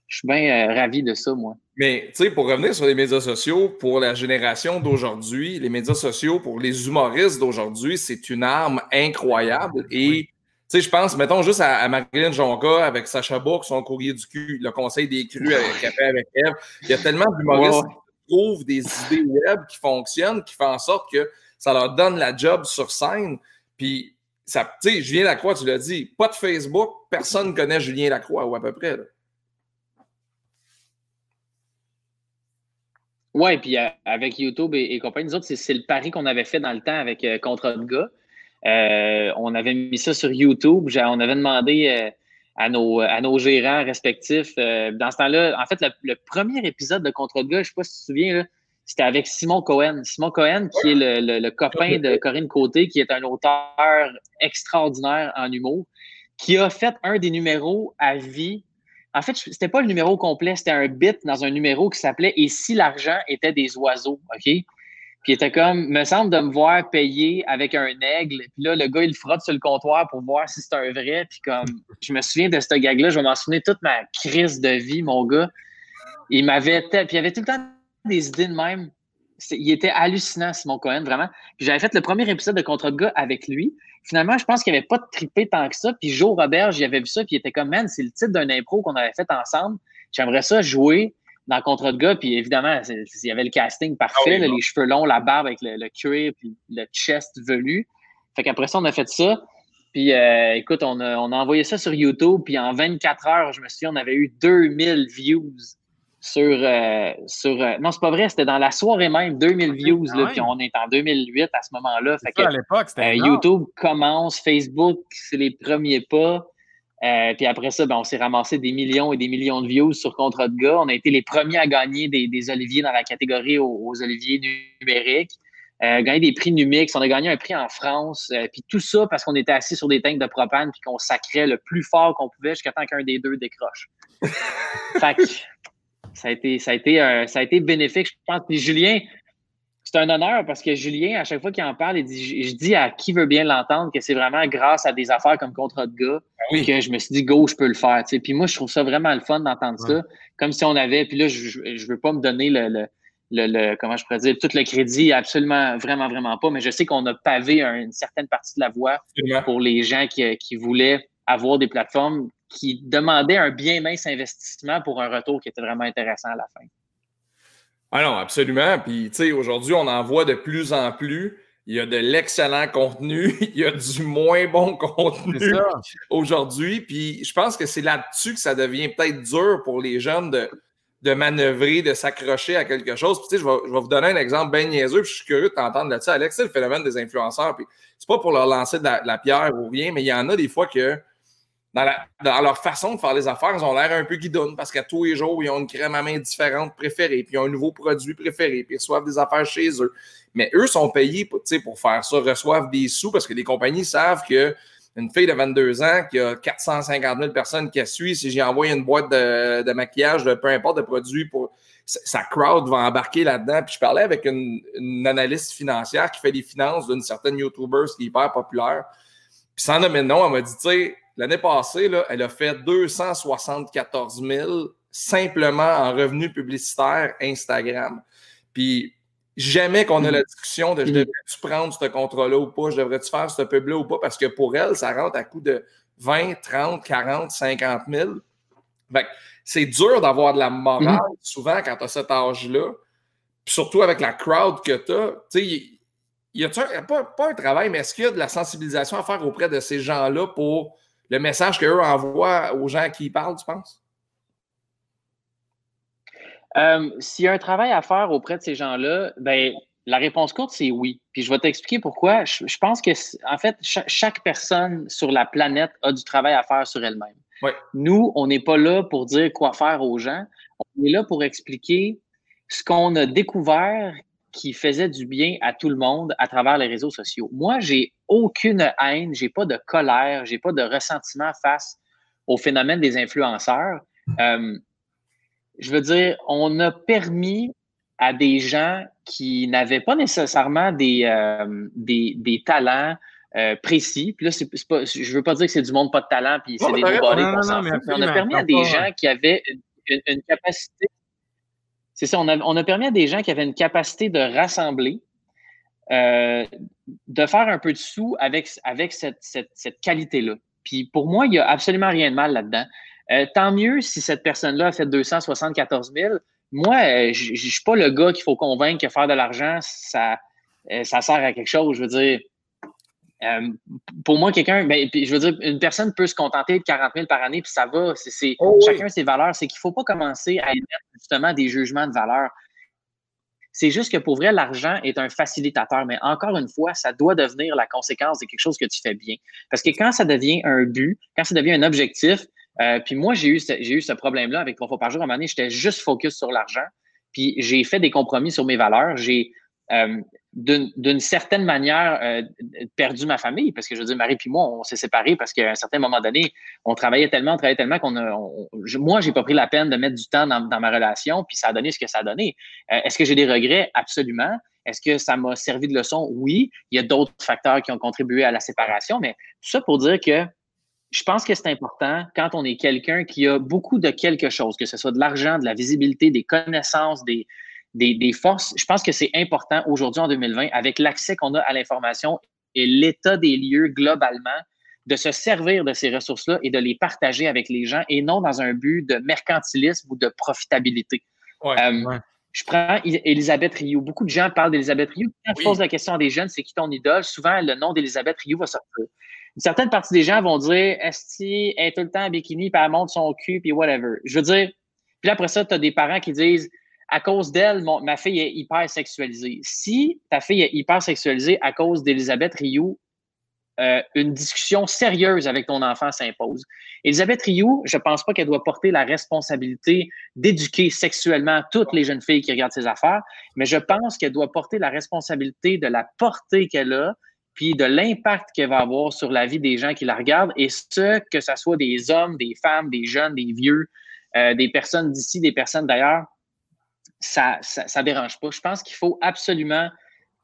je suis bien ravi de ça, moi. Mais, tu sais, pour revenir sur les médias sociaux, pour la génération d'aujourd'hui, les médias sociaux, pour les humoristes d'aujourd'hui, c'est une arme incroyable. Et, tu sais, je pense, mettons juste à, Marilyn Jonga avec Sacha Bourg, son courrier du cul, le conseil des crus avec Café avec Eve. Il y a tellement d'humoristes qui trouvent des idées web qui fonctionnent, qui font en sorte que ça leur donne la job sur scène. Puis, tu sais, Julien Lacroix, tu l'as dit, pas de Facebook, personne ne connaît Julien Lacroix, ou à peu près. Là. Oui, puis euh, avec YouTube et, compagnie, nous autres, c'est le pari qu'on avait fait dans le temps avec euh, Contrat de. Euh, on avait mis ça sur YouTube. On avait demandé à, nos, gérants respectifs. dans ce temps-là, en fait, le, premier épisode de Contrat de gars, je ne sais pas si tu te souviens, c'était avec Simon Cohen. Simon Cohen, qui est le, le, copain de Corinne Côté, qui est un auteur extraordinaire en humour, qui a fait un des numéros à vie en fait, c'était pas le numéro complet, c'était un bit dans un numéro qui s'appelait Et si l'argent était des oiseaux, OK? Puis il était comme, me semble de me voir payer avec un aigle. Puis là, le gars, il frotte sur le comptoir pour voir si c'est un vrai. Puis comme, je me souviens de ce gag-là, je vais m'en souvenir toute ma crise de vie, mon gars. Il m'avait, puis il avait tout le temps des idées de même. Il était hallucinant, Simon Cohen, vraiment. Puis j'avais fait le premier épisode de Contre de gars avec lui. Finalement, je pense qu'il n'y avait pas de trippé tant que ça. Puis Joe Robert, j'y avais vu ça, puis il était comme, man, c'est le titre d'un impro qu'on avait fait ensemble. J'aimerais ça jouer dans Contre de gars. Puis évidemment, il y avait le casting parfait, ah les cheveux longs, la barbe avec le, le cuir, puis le chest velu. Fait qu'après ça, on a fait ça. Puis euh, écoute, on a, on a envoyé ça sur YouTube, puis en 24 heures, je me souviens, on avait eu 2000 views sur. Euh, sur euh, non, c'est pas vrai, c'était dans la soirée même, 2000 views, là, puis on est en 2008 à ce moment-là. à l'époque, c'était. Euh, YouTube commence, Facebook, c'est les premiers pas. puis après ça, ben, on s'est ramassé des millions et des millions de views sur Contrat de gars. On a été les premiers à gagner des, des oliviers dans la catégorie aux, oliviers numériques. gagner des prix numériques. On a gagné un prix en France. puis tout ça parce qu'on était assis sur des tanks de propane puis qu'on sacrait le plus fort qu'on pouvait jusqu'à temps qu'un des deux décroche. fait ça a été, ça a été, euh, ça a été bénéfique, je pense. Puis Julien, c'est un honneur parce que Julien, à chaque fois qu'il en parle, il dit, je dis à qui veut bien l'entendre que c'est vraiment grâce à des affaires comme contrat de gars ben que je me suis dit, go, je peux le faire. Puis moi, je trouve ça vraiment le fun d'entendre ça. Comme si on avait, puis là, je ne veux pas me donner le, le, comment je pourrais dire, tout le crédit, absolument, vraiment, vraiment pas, mais je sais qu'on a pavé une certaine partie de la voie pour les gens qui, qui voulaient avoir des plateformes qui demandait un bien mince investissement pour un retour qui était vraiment intéressant à la fin. Ah non, absolument. Puis, tu sais, aujourd'hui, on en voit de plus en plus. Il y a de l'excellent contenu, il y a du moins bon contenu aujourd'hui. Puis, je pense que c'est là-dessus que ça devient peut-être dur pour les jeunes de, de manœuvrer, de s'accrocher à quelque chose. Puis, tu sais, je vais, vous donner un exemple bien niaiseux, puis je suis curieux de t'entendre là-dessus. Alex, c'est le phénomène des influenceurs. Puis, c'est pas pour leur lancer de la, de la pierre ou rien, mais il y en a des fois que dans, leur façon de faire les affaires, ils ont l'air un peu guidonnes parce qu'à tous les jours, ils ont une crème à main différente préférée, puis ils ont un nouveau produit préféré, puis ils reçoivent des affaires chez eux. Mais eux sont payés pour, faire ça, reçoivent des sous parce que les compagnies savent que une fille de 22 ans qui a 450 000 personnes qui la suivent, si j'ai envoyé une boîte de, maquillage, peu importe de produits sa crowd va embarquer là-dedans. Puis je parlais avec une, une, analyste financière qui fait les finances d'une certaine YouTuber qui est hyper populaire. Puis sans nommer de nom, elle m'a dit, tu sais, L'année passée, là, elle a fait 274 000 simplement en revenus publicitaires Instagram. Puis jamais qu'on a la discussion de je mm. devrais-tu prendre ce contrat-là ou pas, je devrais-tu faire ce pub-là ou pas, parce que pour elle, ça rentre à coût de 20, 30, 40, 50 000. c'est dur d'avoir de la morale mm. souvent quand tu as cet âge-là, surtout avec la crowd que tu as. Tu sais, y a pas, pas un travail, mais est-ce qu'il y a de la sensibilisation à faire auprès de ces gens-là pour le message qu'eux envoient aux gens qui parlent, tu penses? Euh, s'il y a un travail à faire auprès de ces gens-là, ben, la réponse courte, c'est oui. Puis je vais t'expliquer pourquoi. Je, pense que, en fait, chaque, personne sur la planète a du travail à faire sur elle-même. Nous, on n'est pas là pour dire quoi faire aux gens. On est là pour expliquer ce qu'on a découvert qui faisait du bien à tout le monde à travers les réseaux sociaux. Moi, j'ai aucune haine, j'ai pas de colère, j'ai pas de ressentiment face au phénomène des influenceurs. Euh, je veux dire, on a permis à des gens qui n'avaient pas nécessairement des, euh, des, talents euh, précis. Puis là, c'est, pas, je veux pas dire que c'est du monde pas de talent, puis c'est des nobody On a permis à des gens qui avaient une, capacité. C'est ça, on a, permis à des gens qui avaient une capacité de rassembler, euh, de faire un peu de sous avec, avec cette, cette, qualité-là. Puis pour moi, il n'y a absolument rien de mal là-dedans. Euh, tant mieux si cette personne-là a fait 274 000. Moi, euh, je ne suis pas le gars qu'il faut convaincre que faire de l'argent, ça, ça sert à quelque chose. Je veux dire, pour moi, quelqu'un, ben, je veux dire, une personne peut se contenter de 40 000 par année, puis ça va. C'est, oh chacun ses valeurs. C'est qu'il ne faut pas commencer à émettre justement des jugements de valeur. C'est juste que pour vrai, l'argent est un facilitateur, mais encore une fois, ça doit devenir la conséquence de quelque chose que tu fais bien. Parce que quand ça devient un but, quand ça devient un objectif, euh, puis moi, j'ai eu, ce, j'ai eu ce problème-là avec trois fois par jour. À un moment donné, j'étais juste focus sur l'argent. Puis j'ai fait des compromis sur mes valeurs. J'ai, euh, d'une, certaine manière, euh, perdu ma famille parce que je veux dire, Marie puis moi, on s'est séparés parce qu'à un certain moment donné, on travaillait tellement, on travaillait tellement qu'on a. Je, moi, j'ai pas pris la peine de mettre du temps dans, dans, ma relation, puis ça a donné ce que ça a donné. est-ce que j'ai des regrets? Absolument. Est-ce que ça m'a servi de leçon? Oui. Il y a d'autres facteurs qui ont contribué à la séparation, mais tout ça pour dire que je pense que c'est important quand on est quelqu'un qui a beaucoup de quelque chose, que ce soit de l'argent, de la visibilité, des connaissances, des, des, forces. Je pense que c'est important aujourd'hui en 2020, avec l'accès qu'on a à l'information et l'état des lieux globalement, de se servir de ces ressources-là et de les partager avec les gens et non dans un but de mercantilisme ou de profitabilité. Euh, je prends Elisabeth Rioux. Beaucoup de gens parlent d'Elisabeth Rioux. Quand je pose la question à des jeunes, c'est qui ton idole? Souvent, le nom d'Elisabeth Rioux va sortir une certaine partie des gens vont dire Esti est tout le temps en bikini, puis elle monte son cul, puis whatever. Je veux dire, puis après ça, tu as des parents qui disent à cause d'elle, ma fille est hyper sexualisée. Si ta fille est hyper sexualisée à cause d'Elisabeth Rioux, euh, une discussion sérieuse avec ton enfant s'impose. Elisabeth Rioux, je ne pense pas qu'elle doit porter la responsabilité d'éduquer sexuellement toutes les jeunes filles qui regardent ses affaires, mais je pense qu'elle doit porter la responsabilité de la portée qu'elle a puis de l'impact qu'elle va avoir sur la vie des gens qui la regardent, et ce, que ce soit des hommes, des femmes, des jeunes, des vieux, euh, des personnes d'ici, des personnes d'ailleurs, ça ne dérange pas. Je pense qu'il faut absolument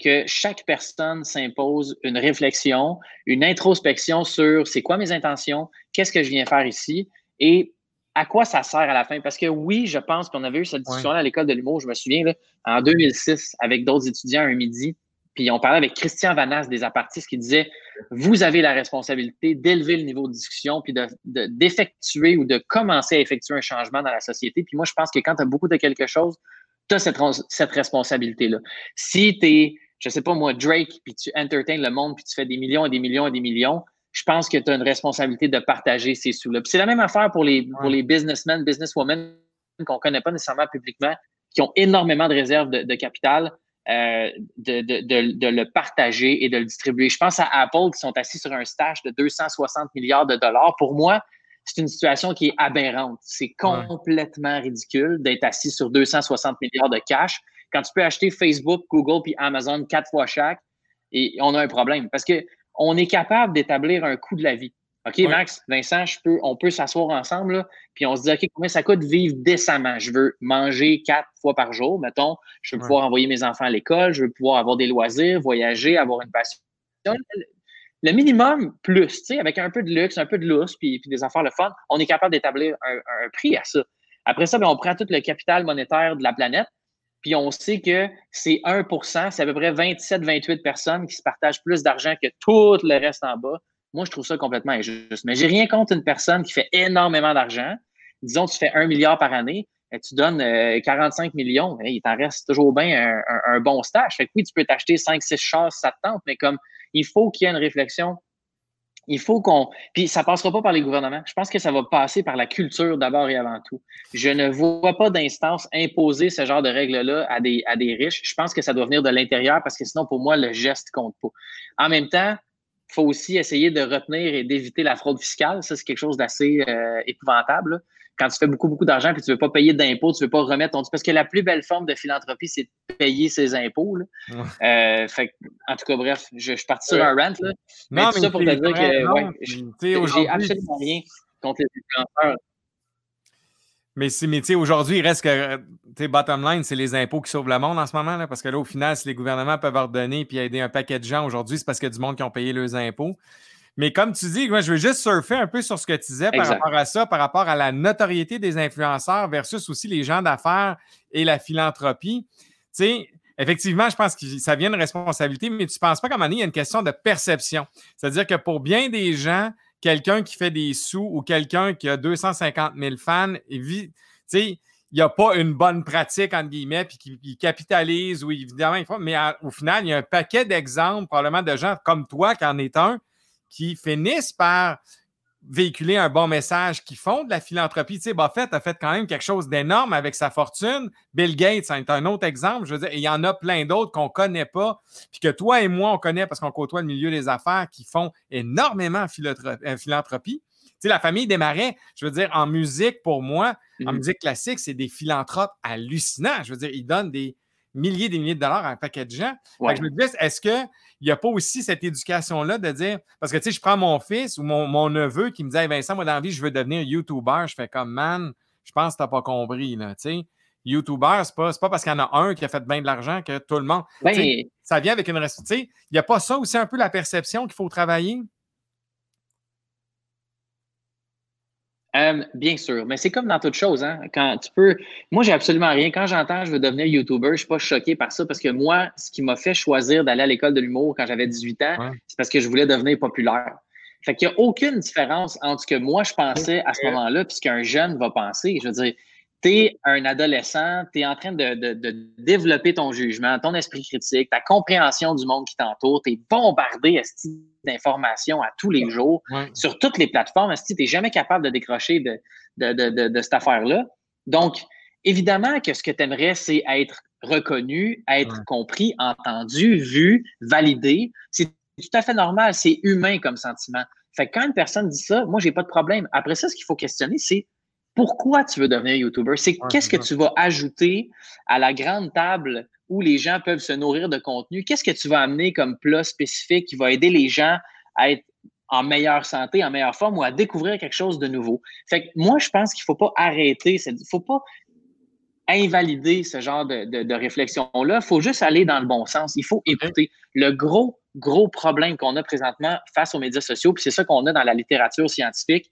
que chaque personne s'impose une réflexion, une introspection sur c'est quoi mes intentions, qu'est-ce que je viens faire ici et à quoi ça sert à la fin. Parce que oui, je pense qu'on avait eu cette discussion-là à l'école de l'humour, je me souviens, en 2006, avec d'autres étudiants un midi. Puis on parlait avec Christian Vanas des apartistes qui disait Vous avez la responsabilité d'élever le niveau de discussion, puis d'effectuer ou de commencer à effectuer un changement dans la société. Puis moi, je pense que quand tu as beaucoup de quelque chose, tu as cette, cette responsabilité-là. Si tu es, je sais pas moi, Drake, puis tu entertains le monde, puis tu fais des millions et des millions et des millions, je pense que tu as une responsabilité de partager ces sous-là. Puis c'est la même affaire pour les, pour les businessmen, businesswomen qu'on connaît pas nécessairement publiquement, qui ont énormément de réserves de capital euh, de, de, de, le partager et de le distribuer. Je pense à Apple qui sont assis sur un stage de 260 milliards de dollars. Pour moi, c'est une situation qui est aberrante. C'est complètement ridicule d'être assis sur 260 milliards de cash quand tu peux acheter Facebook, Google puis Amazon quatre fois chaque et on a un problème parce que on est capable d'établir un coût de la vie. OK, Max, Vincent, je peux, on peut s'asseoir ensemble, là, puis on se dit, OK, combien ça coûte vivre décemment? Je veux manger quatre fois par jour, mettons. Je veux pouvoir envoyer mes enfants à l'école, je veux pouvoir avoir des loisirs, voyager, avoir une passion. Le minimum plus, tu sais, avec un peu de luxe, un peu de lousse, puis, des affaires le fun, on est capable d'établir un, prix à ça. Après ça, bien, on prend tout le capital monétaire de la planète, puis on sait que c'est 1% c'est à peu près 27-28 personnes qui se partagent plus d'argent que tout le reste en bas. Moi, je trouve ça complètement injuste. Mais j'ai rien contre une personne qui fait énormément d'argent. Disons, tu fais un milliard par année, tu donnes 45 euh, millions, il t'en reste toujours bien un, bon stage. Fait que oui, tu peux t'acheter 5-6 chars ça te tente, mais comme il faut qu'il y ait une réflexion il faut qu'on. Puis ça passera pas par les gouvernements. Je pense que ça va passer par la culture d'abord et avant tout. Je ne vois pas d'instance imposer ce genre de règles-là à des, à des riches. Je pense que ça doit venir de l'intérieur parce que sinon, pour moi, le geste compte pas. En même temps, il faut aussi essayer de retenir et d'éviter la fraude fiscale. Ça, c'est quelque chose d'assez euh, épouvantable quand tu fais beaucoup, beaucoup d'argent et tu ne veux pas payer d'impôts, tu ne veux pas remettre ton. Parce que la plus belle forme de philanthropie, c'est de payer ses impôts. Euh, fait, en tout cas, bref, je, suis parti sur un rant. Là. Mais non, tout ça pour te dire que j'ai absolument rien contre les influenceurs. Mais, mais aujourd'hui, il reste que, bottom line, c'est les impôts qui sauvent le monde en ce moment, là, parce que là, au final, si les gouvernements peuvent ordonner puis aider un paquet de gens aujourd'hui, c'est parce qu'il y a du monde qui ont payé leurs impôts. Mais comme tu dis, moi, je veux juste surfer un peu sur ce que tu disais par rapport à ça, par rapport à la notoriété des influenceurs versus aussi les gens d'affaires et la philanthropie. Tu sais, effectivement, je pense que ça vient de responsabilité, mais tu ne penses pas qu'à un moment donné, il y a une question de perception. C'est-à-dire que pour bien des gens, quelqu'un qui fait des sous ou quelqu'un qui a 250 000 fans, tu sais, il n'y a pas une bonne pratique, entre guillemets, puis qui, capitalise, ou évidemment, mais au final, il y a un paquet d'exemples, probablement de gens comme toi qui en est un, qui finissent par véhiculer un bon message, qui font de la philanthropie. Tu sais, Buffett a fait quand même quelque chose d'énorme avec sa fortune. Bill Gates est un autre exemple. Je veux dire, il y en a plein d'autres qu'on ne connaît pas, puis que toi et moi, on connaît parce qu'on côtoie le milieu des affaires qui font énormément euh, philanthropie. Tu sais, la famille des Marais, je veux dire, en musique, pour moi, en mm-hmm. musique classique, c'est des philanthropes hallucinants. Je veux dire, ils donnent des milliers et des milliers de dollars à un paquet de gens. je me dis, est-ce que il n'y a pas aussi cette éducation-là de dire, parce que tu sais, je prends mon fils ou mon, neveu qui me dit Vincent, moi dans la vie, je veux devenir YouTuber. Je fais comme man, je pense que tu n'as pas compris. Là, tu sais. YouTuber, c'est pas, pas parce qu'il y en a un qui a fait bien de l'argent que tout le monde. Ça vient avec une. Il n'y a pas ça aussi un peu la perception qu'il faut travailler? Euh, bien sûr, mais c'est comme dans toute chose. Hein? Quand tu peux. Moi, j'ai absolument rien. Quand j'entends je veux devenir YouTuber, je ne suis pas choqué par ça parce que moi, ce qui m'a fait choisir d'aller à l'école de l'humour quand j'avais 18 ans, c'est parce que je voulais devenir populaire. Fait qu'il n'y a aucune différence entre ce que moi je pensais à ce moment-là et ce qu'un jeune va penser. Je veux dire, tu es un adolescent, tu es en train de, développer ton jugement, ton esprit critique, ta compréhension du monde qui t'entoure, tu es bombardé d'informations à tous les jours sur toutes les plateformes. Tu n'es jamais capable de décrocher de, de cette affaire-là. Donc, évidemment que ce que tu aimerais, c'est être reconnu, être compris, entendu, vu, validé. C'est tout à fait normal, c'est humain comme sentiment. Fait que quand une personne dit ça, moi, j'ai pas de problème. Après ça, ce qu'il faut questionner, c'est pourquoi tu veux devenir YouTuber? C'est qu'est-ce que tu vas ajouter à la grande table où les gens peuvent se nourrir de contenu? Qu'est-ce que tu vas amener comme plat spécifique qui va aider les gens à être en meilleure santé, en meilleure forme ou à découvrir quelque chose de nouveau? Fait que moi, je pense qu'il ne faut pas arrêter, il ne faut pas invalider ce genre de, réflexion-là. Il faut juste aller dans le bon sens. Il faut écouter. Le gros, gros problème qu'on a présentement face aux médias sociaux, puis c'est ça qu'on a dans la littérature scientifique,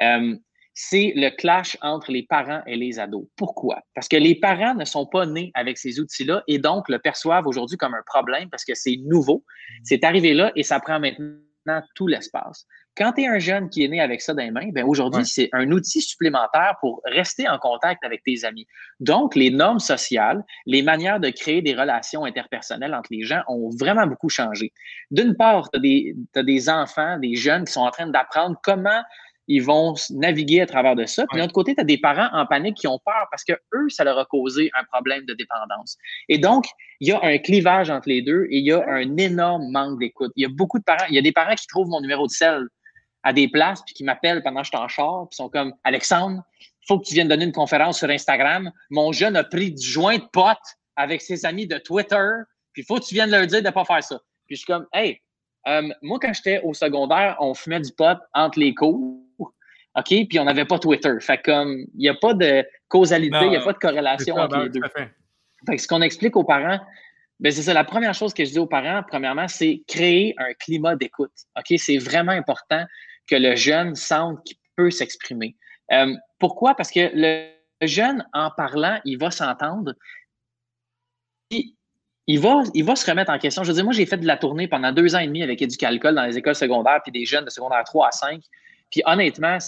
euh, c'est le clash entre les parents et les ados. Pourquoi? Parce que les parents ne sont pas nés avec ces outils-là et donc le perçoivent aujourd'hui comme un problème parce que c'est nouveau, c'est arrivé là et ça prend maintenant tout l'espace. Quand tu es un jeune qui est né avec ça dans les mains, ben aujourd'hui, c'est un outil supplémentaire pour rester en contact avec tes amis. Donc, les normes sociales, les manières de créer des relations interpersonnelles entre les gens ont vraiment beaucoup changé. D'une part, tu as, as, des enfants, des jeunes qui sont en train d'apprendre comment ils vont naviguer à travers de ça. Puis d'un autre côté, tu as des parents en panique qui ont peur parce que eux, ça leur a causé un problème de dépendance. Et donc, il y a un clivage entre les deux et il y a un énorme manque d'écoute. Il y a beaucoup de parents, il y a des parents qui trouvent mon numéro de sel à des places puis qui m'appellent pendant que je suis en char puis sont comme Alexandre, il faut que tu viennes donner une conférence sur Instagram. Mon jeune a pris du joint de pote avec ses amis de Twitter, puis il faut que tu viennes leur dire de ne pas faire ça. Puis je suis comme, hey, euh, moi, quand j'étais au secondaire, on fumait du pot entre les cours. OK? Puis on n'avait pas Twitter. Fait comme, il n'y a pas de causalité, il n'y a pas de corrélation entre les deux. Fait que ce qu'on explique aux parents, ben c'est ça. La première chose que je dis aux parents, premièrement, c'est créer un climat d'écoute. OK? C'est vraiment important que le jeune sente qu'il peut s'exprimer. Euh, pourquoi? Parce que le jeune, en parlant, il va s'entendre. il va, il va se remettre en question. Je veux dire, moi, j'ai fait de la tournée pendant deux ans et demi avec Éducalcool dans les écoles secondaires, puis des jeunes de secondaire 3 à 5. Puis honnêtement,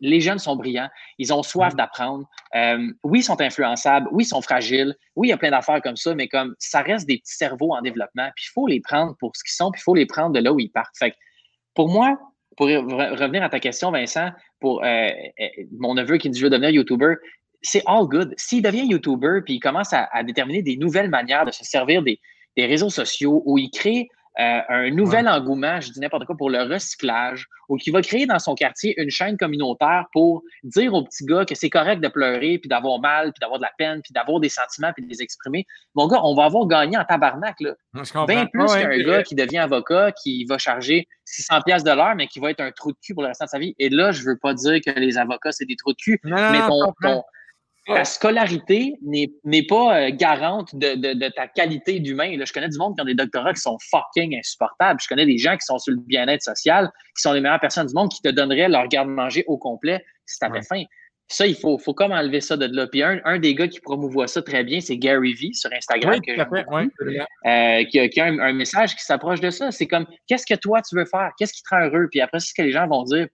les jeunes sont brillants. Ils ont soif mm. d'apprendre. Euh, oui, ils sont influençables. Oui, ils sont fragiles. Oui, il y a plein d'affaires comme ça, mais comme ça reste des petits cerveaux en développement. Puis il faut les prendre pour ce qu'ils sont, puis il faut les prendre de là où ils partent. Fait pour moi, pour revenir à ta question, Vincent, pour euh, euh, mon neveu qui dit je veux devenir YouTuber, c'est all good. S'il devient YouTuber puis il commence à, déterminer des nouvelles manières de se servir des, des réseaux sociaux où il crée euh, un nouvel engouement, je dis n'importe quoi, pour le recyclage, ou qui va créer dans son quartier une chaîne communautaire pour dire aux petits gars que c'est correct de pleurer, puis d'avoir mal, puis d'avoir de la peine, puis d'avoir des sentiments, puis de les exprimer. Mon gars, on va avoir gagné en tabarnak, là. Bien plus qu'un gars qui devient avocat, qui va charger 600 pièces de l'heure, mais qui va être un trou de cul pour le restant de sa vie. Et là, je veux pas dire que les avocats, c'est des trous de cul, mais ton, la scolarité n'est pas euh, garante de, ta qualité d'humain. Je connais du monde qui ont des doctorats qui sont fucking insupportables. Je connais des gens qui sont sur le bien-être social, qui sont les meilleures personnes du monde, qui te donneraient leur garde-manger au complet si tu avais faim. Ça, il faut, faut comme enlever ça de là. Puis un, des gars qui promouvoit ça très bien, c'est Gary Vee sur Instagram, euh, qui, a, un, un, message qui s'approche de ça. C'est comme, qu'est-ce que toi tu veux faire? Qu'est-ce qui te rend heureux? Puis après, c'est ce que les gens vont dire,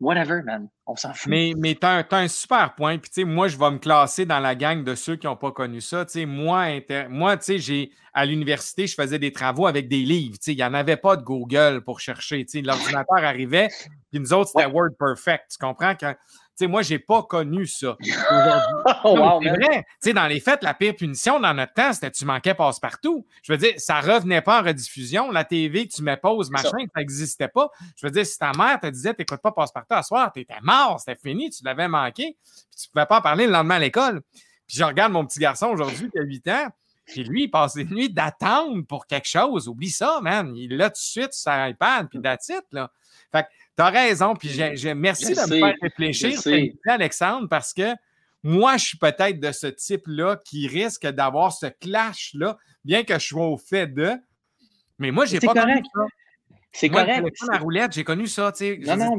whatever, man. On s'en fout. Mais, mais tu as, un super point. Puis, tu sais, moi, je vais me classer dans la gang de ceux qui n'ont pas connu ça. Tu sais, moi, moi tu sais, j'ai, à l'université, je faisais des travaux avec des livres. Tu sais, il n'y en avait pas de Google pour chercher. Tu sais, l'ordinateur arrivait, puis nous autres, c'était Word Perfect. Tu comprends? Quand, sais, moi, je n'ai pas connu ça. Oh, c'est vrai. Dans les fêtes, la pire punition dans notre temps, c'était tu manquais passe-partout. Je veux dire, ça revenait pas en rediffusion. La TV que tu mets pause, machin, ça n'existait pas. Je veux dire, si ta mère te disait t'écoutes pas passe-partout à soir, tu étais mort, c'était fini, tu l'avais manqué. Puis tu pouvais pas en parler le lendemain à l'école. Puis je regarde mon petit garçon aujourd'hui qui a 8 ans. Puis lui, il passe des nuits d'attendre pour quelque chose. Oublie ça, man. Il l'a tout de suite sur son iPad, puis that's là. Fait que tu as raison, puis merci de me faire réfléchir, Alexandre, parce que moi, je suis peut-être de ce type-là qui risque d'avoir ce clash-là, bien que je sois au fait de. Mais moi, j'ai pas connu ça. C'est correct. la roulette, j'ai connu ça. Tu sais, non, non.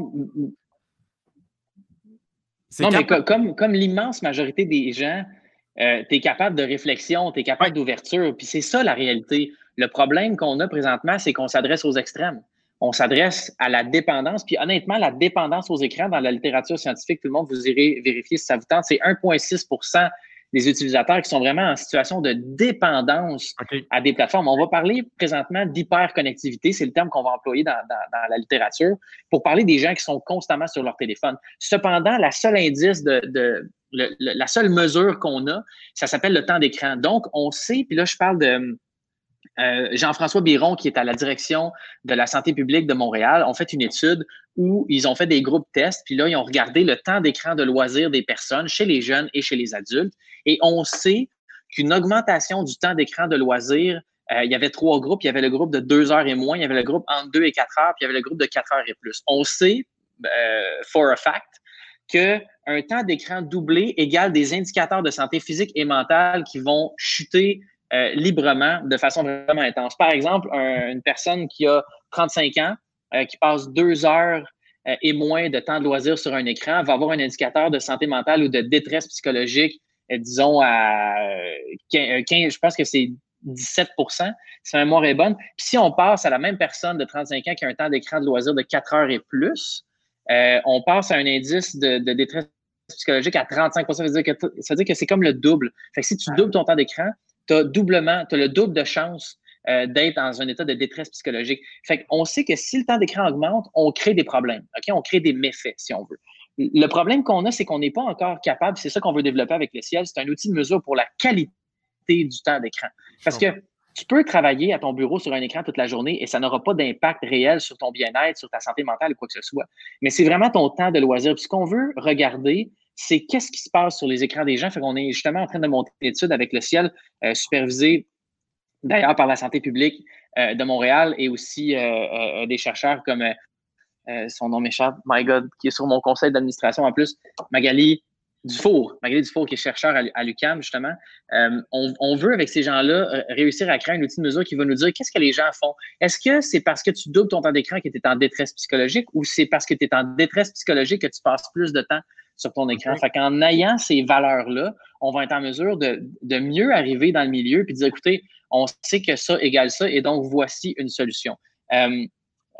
non, mais comme, comme l'immense majorité des gens, euh, tu es capable de réflexion, tu es capable d'ouverture. Puis c'est ça la réalité. Le problème qu'on a présentement, c'est qu'on s'adresse aux extrêmes on s'adresse à la dépendance. Puis honnêtement, la dépendance aux écrans dans la littérature scientifique, tout le monde, vous irez vérifier si ça vous tente, c'est 1,6 des utilisateurs qui sont vraiment en situation de dépendance à des plateformes. On va parler présentement d'hyperconnectivité, c'est le terme qu'on va employer dans, la littérature, pour parler des gens qui sont constamment sur leur téléphone. Cependant, la seule indice de, la seule mesure qu'on a, ça s'appelle le temps d'écran. Donc, on sait, puis là, je parle de euh, Jean-François Biron, qui est à la direction de la santé publique de Montréal, ont fait une étude où ils ont fait des groupes tests, puis là, ils ont regardé le temps d'écran de loisirs des personnes chez les jeunes et chez les adultes. Et on sait qu'une augmentation du temps d'écran de loisirs, euh, il y avait trois groupes. Il y avait le groupe de deux heures et moins, il y avait le groupe entre deux et quatre heures, puis il y avait le groupe de quatre heures et plus. On sait, euh, for a fact, qu'un temps d'écran doublé égale des indicateurs de santé physique et mentale qui vont chuter euh, librement, de façon vraiment intense. Par exemple, une personne qui a 35 ans, euh, qui passe deux heures euh, et moins de temps de loisir sur un écran, va avoir un indicateur de santé mentale ou de détresse psychologique, disons à 15, je pense que c'est 17 si ma mémoire est bonne. Puis si on passe à la même personne de 35 ans qui a un temps d'écran de loisir de 4 heures et plus, on passe à un indice de, détresse psychologique à 35 ça veut dire que, ça veut dire que c'est comme le double. Fait que si tu doubles ton temps d'écran, tu as doublement, tu as le double de chance euh, d'être dans un état de détresse psychologique. Fait qu'on sait que si le temps d'écran augmente, on crée des problèmes. OK? On crée des méfaits, si on veut. Le problème qu'on a, c'est qu'on n'est pas encore capable, c'est ça qu'on veut développer avec le ciel, c'est un outil de mesure pour la qualité du temps d'écran. Parce que tu peux travailler à ton bureau sur un écran toute la journée et ça n'aura pas d'impact réel sur ton bien-être, sur ta santé mentale ou quoi que ce soit. Mais c'est vraiment ton temps de loisir. Puis ce qu'on veut regarder, c'est qu'est-ce qui se passe sur les écrans des gens. Fait qu'on est justement en train de monter une étude avec le ciel, euh, supervisé d'ailleurs par la santé publique euh, de Montréal et aussi euh, des chercheurs comme son nom m'échappe, my God, qui est sur mon conseil d'administration en plus, Magali Dufour, Magali Dufour, qui est chercheur à, l'UCAM, justement. On, on, veut, avec ces gens-là, réussir à créer un outil de mesure qui va nous dire qu'est-ce que les gens font. Est-ce que c'est parce que tu doubles ton temps d'écran que tu es en détresse psychologique ou c'est parce que tu es en détresse psychologique que tu passes plus de temps sur ton écran. Fait qu'en ayant ces valeurs-là, on va être en mesure de, mieux arriver dans le milieu puis de dire, écoutez, on sait que ça égale ça et donc voici une solution. Euh,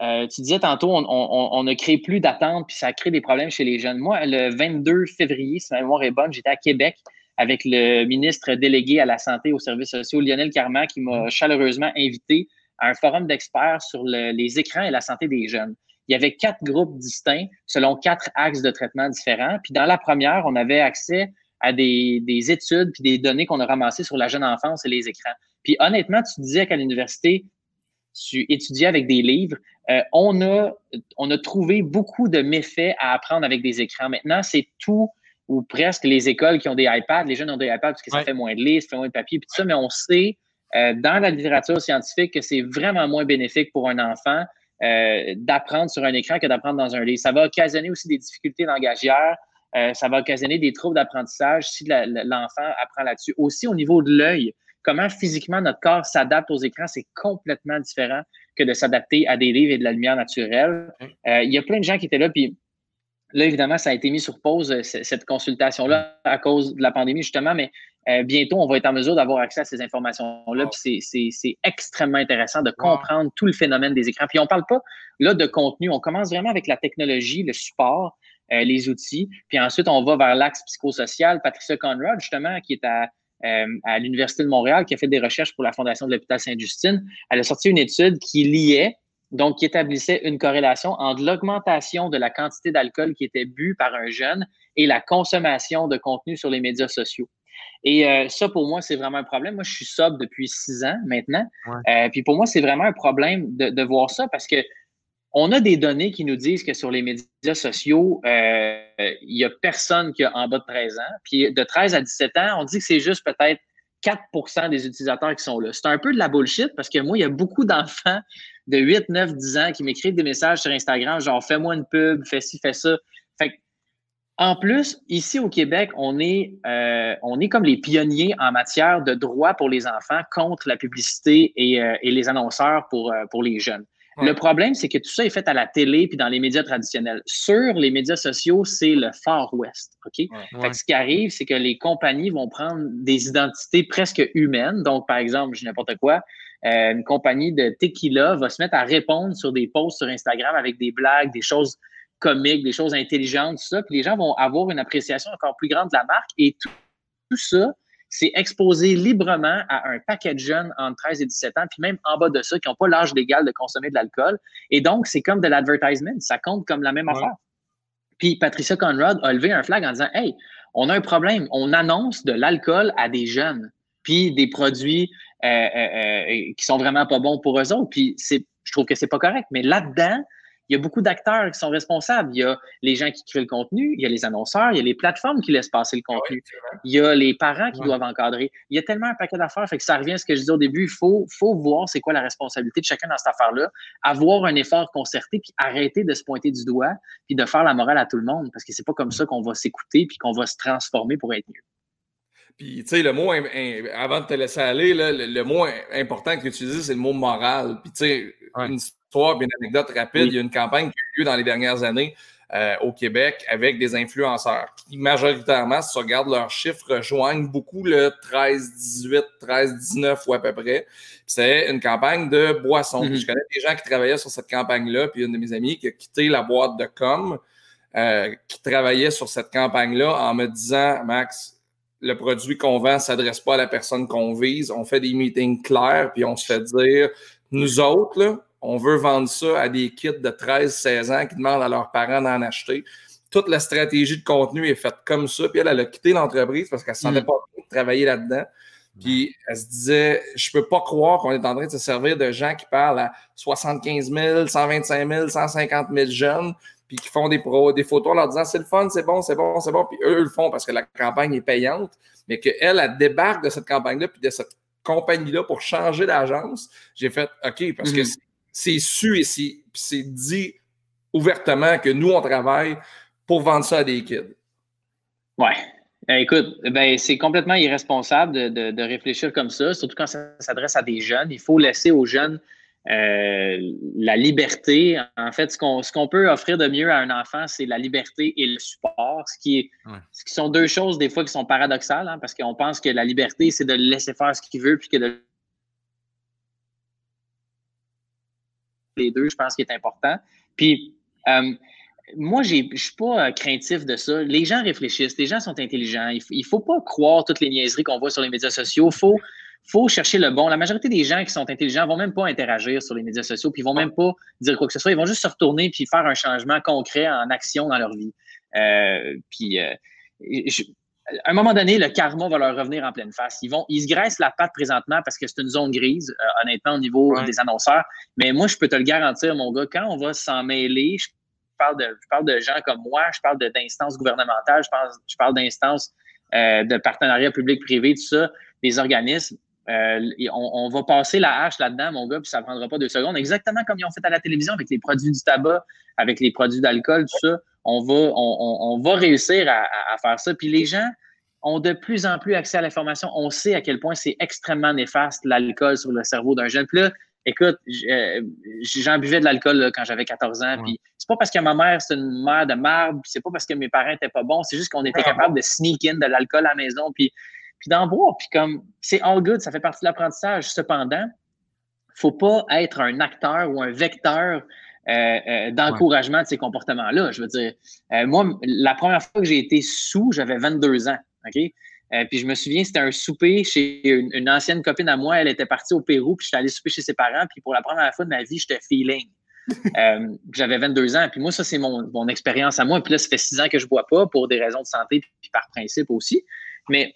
euh, tu disais tantôt, on, ne crée plus d'attente puis ça crée des problèmes chez les jeunes. Moi, le 22 février, si ma mémoire est bonne, j'étais à Québec avec le ministre délégué à la santé et aux services sociaux, Lionel Carman, qui m'a mmh. chaleureusement invité à un forum d'experts sur les écrans et la santé des jeunes. Il y avait quatre groupes distincts selon quatre axes de traitement différents. Puis dans la première, on avait accès à des, études puis des données qu'on a ramassées sur la jeune enfance et les écrans. Puis honnêtement, tu disais qu'à l'université, tu étudiais avec des livres. Euh, on, a, on a trouvé beaucoup de méfaits à apprendre avec des écrans. Maintenant, c'est tout ou presque les écoles qui ont des iPads. Les jeunes ont des iPads parce que ça fait moins de livres, ça fait moins de papier, puis tout ça, mais on sait euh, dans la littérature scientifique que c'est vraiment moins bénéfique pour un enfant euh, d'apprendre sur un écran que d'apprendre dans un livre. Ça va occasionner aussi des difficultés langagières, euh, ça va occasionner des troubles d'apprentissage si l'enfant apprend là-dessus. Aussi au niveau de l'œil, comment physiquement notre corps s'adapte aux écrans, c'est complètement différent que de s'adapter à des livres et de la lumière naturelle. Il y a plein de gens qui étaient là, puis Là, évidemment, ça a été mis sur pause, euh, cette consultation-là, à cause de la pandémie, justement, mais euh, bientôt, on va être en mesure d'avoir accès à ces informations-là. Puis c'est extrêmement intéressant de comprendre tout le phénomène des écrans. Puis on ne parle pas là de contenu, on commence vraiment avec la technologie, le support, euh, les outils. Puis ensuite, on va vers l'axe psychosocial. Patricia Conrad, justement, qui est à, à l'Université de Montréal, qui a fait des recherches pour la Fondation de l'Hôpital Sainte-Justine, elle a sorti une étude qui liait donc qui établissait une corrélation entre l'augmentation de la quantité d'alcool qui était bu par un jeune et la consommation de contenu sur les médias sociaux. Et euh, ça, pour moi, c'est vraiment un problème. Moi, je suis sobre depuis six ans maintenant. Euh, puis pour moi, c'est vraiment un problème de, voir ça parce que on a des données qui nous disent que sur les médias sociaux, euh, il n'y a personne qui a en bas de 13 ans. Puis de 13 à 17 ans, on dit que c'est juste peut-être 4% des utilisateurs qui sont là. C'est un peu de la bullshit parce que moi, il y a beaucoup d'enfants de 8, 9, 10 ans qui m'écrivent des messages sur Instagram, genre fais-moi une pub, fais ci, fais ça. Fait en plus, ici au Québec, on est, euh, on est comme les pionniers en matière de droits pour les enfants contre la publicité et, euh, et les annonceurs pour, euh, pour les jeunes. Le problème, c'est que tout ça est fait à la télé puis dans les médias traditionnels. Sur les médias sociaux, c'est le Far West. OK? Fait que ce qui arrive, c'est que les compagnies vont prendre des identités presque humaines. Donc, par exemple, je n'importe quoi, euh, une compagnie de tequila va se mettre à répondre sur des posts sur Instagram avec des blagues, des choses comiques, des choses intelligentes, tout ça. Puis les gens vont avoir une appréciation encore plus grande de la marque. Et tout, tout ça, c'est exposé librement à un paquet de jeunes entre 13 et 17 ans, puis même en bas de ça, qui n'ont pas l'âge légal de consommer de l'alcool. Et donc, c'est comme de l'advertisement. Ça compte comme la même affaire. Puis Patricia Conrad a levé un flag en disant Hey, on a un problème. On annonce de l'alcool à des jeunes, puis des produits euh, euh, euh, qui sont vraiment pas bons pour eux autres. Puis je trouve que c'est pas correct. Mais là-dedans, il y a beaucoup d'acteurs qui sont responsables. Il y a les gens qui créent le contenu, il y a les annonceurs, il y a les plateformes qui laissent passer le contenu, il y a les parents qui doivent encadrer. Il y a tellement un paquet d'affaires, fait que ça revient à ce que je disais au début, il faut, faut voir c'est quoi la responsabilité de chacun dans cette affaire-là, avoir un effort concerté, puis arrêter de se pointer du doigt, puis de faire la morale à tout le monde, parce que c'est pas comme ça qu'on va s'écouter, puis qu'on va se transformer pour être mieux. Puis, tu sais, le mot, avant de te laisser aller, le, mot important que tu utilises, c'est le mot moral. Puis, tu sais, une histoire, une anecdote rapide, il y a une campagne qui a eu lieu dans les dernières années euh, au Québec avec des influenceurs qui, majoritairement, si tu regardes leurs chiffres, rejoignent beaucoup le 13, 18, 13, 19 ou à peu près. C'est une campagne de boissons. Mm-hmm. Je connais des gens qui travaillaient sur cette campagne-là, puis une de mes amies qui a quitté la boîte de com, euh, qui travaillait sur cette campagne-là en me disant, Max, le produit qu'on vend ne s'adresse pas à la personne qu'on vise. On fait des meetings clairs, puis on se fait dire, nous autres, on veut vendre ça à des kits de 13-16 ans qui demandent à leurs parents d'en acheter. Toute la stratégie de contenu est faite comme ça. Puis elle, elle a quitté l'entreprise parce qu'elle ne se sentait mm. pas de travailler là-dedans. Puis elle se disait, je peux pas croire qu'on est en train de se servir de gens qui parlent à 75 000, 125 000, 150 000 jeunes, puis qui font des, des photos en leur disant c'est le fun, c'est bon, c'est bon, c'est bon. Puis eux, le font parce que la campagne est payante, mais qu'elle, elle débarque de cette campagne-là, puis de cette compagnie-là pour changer d'agence. J'ai fait OK, parce que mm-hmm. c'est su et c'est dit ouvertement que nous, on travaille pour vendre ça à des kids. Ouais. Euh, écoute, ben, c'est complètement irresponsable de, de, réfléchir comme ça, surtout quand ça s'adresse à des jeunes. Il faut laisser aux jeunes la liberté. En fait, ce qu'on, ce qu'on peut offrir de mieux à un enfant, c'est la liberté et le support, ce qui, est, ce qui sont deux choses des fois qui sont paradoxales, hein, parce qu'on pense que la liberté, c'est de le laisser faire ce qu'il veut, puis que de les deux, je pense qu'il est important. Puis, euh, moi, je ne suis pas euh, craintif de ça. Les gens réfléchissent, les gens sont intelligents. Il ne faut pas croire toutes les niaiseries qu'on voit sur les médias sociaux. Il faut, faut chercher le bon. La majorité des gens qui sont intelligents ne vont même pas interagir sur les médias sociaux, puis ils vont même pas dire quoi que ce soit. Ils vont juste se retourner puis faire un changement concret en action dans leur vie. Euh, puis, à un moment donné, le karma va leur revenir en pleine face. Ils, vont, ils se graissent la patte présentement parce que c'est une zone grise, euh, honnêtement, au niveau des annonceurs. Mais moi, je peux te le garantir, mon gars, quand on va s'en mêler, je parle, de, je parle de gens comme moi, je parle d'instances gouvernementales, je, parle, je parle d'instances euh, de partenariats public-privé, tout ça, des organismes. Euh, on, on, va passer la hache là-dedans, mon gars, puis ça ne prendra pas deux secondes. Exactement comme ils ont fait à la télévision avec les produits du tabac, avec les produits d'alcool, tout ça on va, on, va réussir à, faire ça. Puis les gens ont de plus en plus accès à l'information. On sait à quel point c'est extrêmement néfaste l'alcool sur le cerveau d'un jeune. Puis là, écoute, euh, j'en buvais de l'alcool quand j'avais 14 ans. Puis c'est pas parce que ma mère, c'est une mère de marbre, c'est pas parce que mes parents étaient pas bons, c'est juste qu'on était capable de sneak in de l'alcool à la maison, puis, puis d'en boire. Puis comme, c'est all good, ça fait partie de l'apprentissage. Cependant, faut pas être un acteur ou un vecteur euh, euh, d'encouragement de ces comportements-là. Je veux dire, euh, moi, la première fois que j'ai été sous, j'avais 22 ans. OK? puis je me souviens, c'était un souper chez une, ancienne copine à moi. Elle était partie au Pérou, puis j'étais allé souper chez ses parents. Puis pour la première fois de ma vie, j'étais feeling. j'avais 22 ans. Puis moi, ça, c'est mon, mon expérience à moi. Puis là, ça fait six ans que je ne bois pas pour des raisons de santé, puis par principe aussi. Mais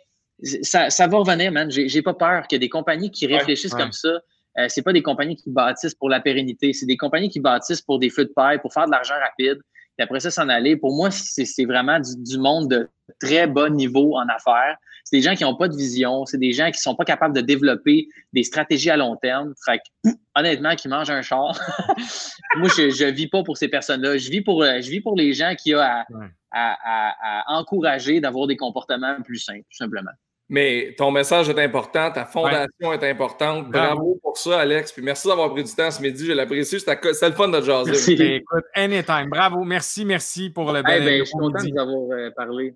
ça, ça va revenir, man. J'ai pas peur que des compagnies qui réfléchissent comme ça euh, c'est pas des compagnies qui bâtissent pour la pérennité, c'est des compagnies qui bâtissent pour des feux de paille, pour faire de l'argent rapide, et après ça s'en aller. Pour moi, c'est vraiment du, monde de très bas niveau en affaires. C'est des gens qui n'ont pas de vision, c'est des gens qui sont pas capables de développer des stratégies à long terme. Fait que, honnêtement, qui mangent un char. moi, je, je vis pas pour ces personnes-là. Je vis pour, je vis pour les gens qui ont à, à encourager d'avoir des comportements plus simples, tout simplement. Mais ton message est important, ta fondation est importante. Bravo. pour ça, Alex. Puis merci d'avoir pris du temps ce midi. Je l'apprécie. C'était le fun de jaser. Merci. Ben, écoute, anytime. Bravo. Merci, merci pour le bel ben, Je suis content de vous avoir euh, parlé.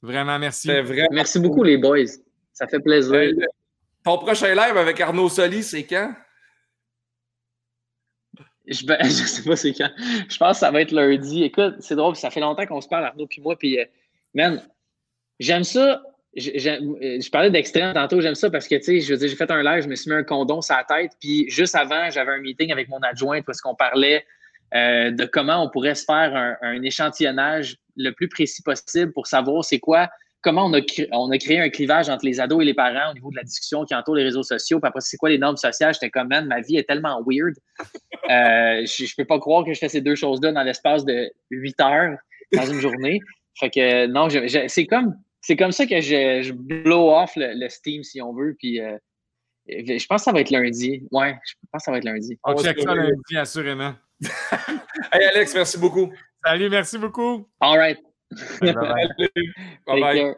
Vraiment, merci. Merci beaucoup, les boys. Ça fait plaisir. Euh, ton prochain live avec Arnaud Soli, c'est quand? Je, ne sais pas c'est quand. Je pense que ça va être lundi. Écoute, c'est drôle, ça fait longtemps qu'on se parle, Arnaud puis moi. Puis, euh, man, j'aime ça je, parlais d'extrême tantôt, j'aime ça parce que, tu sais, je veux dire, j'ai fait un live, je me suis mis un condom sur la tête, puis juste avant, j'avais un meeting avec mon adjointe parce qu'on parlait euh, de comment on pourrait se faire un, échantillonnage le plus précis possible pour savoir c'est quoi, comment on a, créé, un clivage entre les ados et les parents au niveau de la discussion qui entoure les réseaux sociaux, puis après, c'est quoi les normes sociales? J'étais comme, man, ma vie est tellement weird. Euh, je, peux pas croire que je fais ces deux choses-là dans l'espace de huit heures dans une journée. Fait que, non, c'est comme c'est comme ça que je, blow off le, Steam, si on veut. Puis euh, je pense que ça va être lundi. Ouais, je pense que ça va être lundi. On check ça lundi, assurément. hey Alex, merci beaucoup. Salut, merci beaucoup. All right. Bye bye. bye,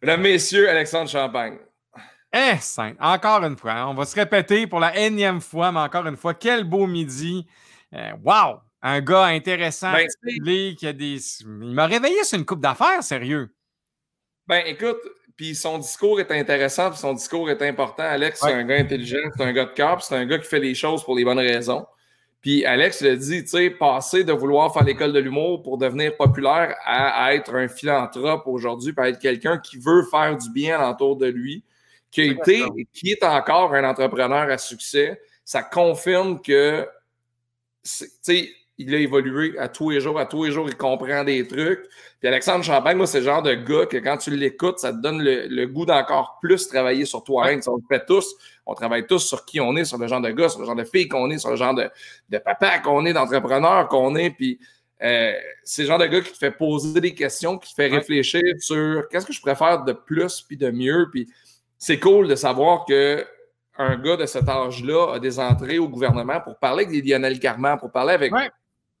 Mesdames, Messieurs, Alexandre Champagne. Eh, saint, encore une fois, on va se répéter pour la énième fois, mais encore une fois, quel beau midi. Euh, wow! Un gars intéressant, ben, qui a des. Il m'a réveillé sur une coupe d'affaires, sérieux. Ben, écoute, puis son discours est intéressant, puis son discours est important. Alex, c'est un gars intelligent, c'est un gars de cœur, c'est un gars qui fait les choses pour les bonnes raisons. Puis Alex le dit, tu sais, passer de vouloir faire l'école de l'humour pour devenir populaire à, être un philanthrope aujourd'hui, à être quelqu'un qui veut faire du bien autour de lui, qui a été, qui est encore un entrepreneur à succès, ça confirme que, tu sais, il a évolué à tous les jours. À tous les jours, il comprend des trucs. Puis Alexandre Champagne, moi, c'est le genre de gars que quand tu l'écoutes, ça te donne le, goût d'encore plus travailler sur toi-même. On le fait tous. On travaille tous sur qui on est, sur le genre de gars, sur le genre de fille qu'on est, sur le genre de, de papa qu'on est, d'entrepreneur qu'on est. Puis euh, c'est le genre de gars qui te fait poser des questions, qui te fait réfléchir sur qu'est-ce que je préfère de plus puis de mieux. Puis c'est cool de savoir que un gars de cet âge-là a des entrées au gouvernement pour parler avec des Lionel Carman, pour parler avec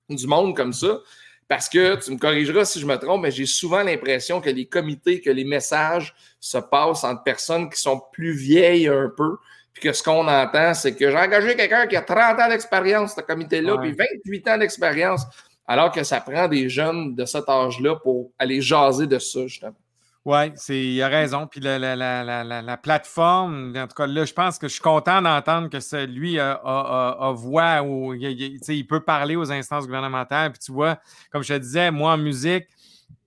du monde comme ça. Parce que tu me corrigeras si je me trompe, mais j'ai souvent l'impression que les comités, que les messages se passent entre personnes qui sont plus vieilles un peu, puis que ce qu'on entend, c'est que j'ai engagé quelqu'un qui a 30 ans d'expérience, ce comité-là, puis 28 ans d'expérience, alors que ça prend des jeunes de cet âge-là pour aller jaser de ça, justement. Oui, il a raison. Puis la, la, plateforme, en tout cas, là, je pense que je suis content d'entendre que lui a, a, voix ou il, peut parler aux instances gouvernementales. Puis tu vois, comme je te disais, moi en musique,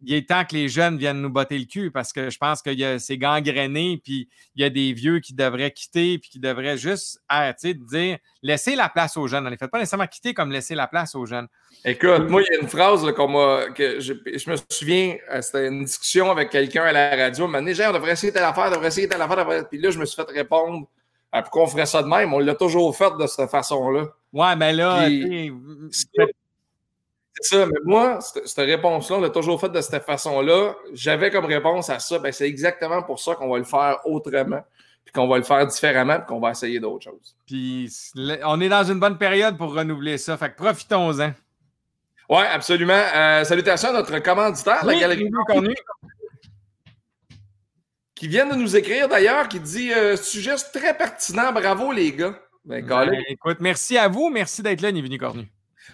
il est temps que les jeunes viennent nous botter le cul parce que je pense que c'est gangréné, puis il y a des vieux qui devraient quitter, puis qui devraient juste arrêter de dire laissez la place aux jeunes. Ne les faites pas nécessairement quitter comme laisser la place aux jeunes. Écoute, moi, il y a une phrase que je, me souviens, euh, c'était une discussion avec quelqu'un à la radio. Il m'a dit on devrait essayer telle affaire, on devrait essayer telle affaire. Puis là, je me suis fait répondre ah, pourquoi on ferait ça de même. On l'a toujours fait de cette façon-là. Ouais, mais là, c'est ça, mais moi, cette, réponse-là, on l'a toujours faite de cette façon-là. J'avais comme réponse à ça, ben, c'est exactement pour ça qu'on va le faire autrement, puis qu'on va le faire différemment, puis qu'on va essayer d'autres choses. Puis on est dans une bonne période pour renouveler ça, fait que profitons-en. Oui, absolument. Euh, salutations à notre commanditaire, la Galerie Connue. Qui vient de nous écrire d'ailleurs, qui dit euh, sujet très pertinent, bravo les gars. Ben, ben écoute, merci à vous, merci d'être là, Nivini Cornu.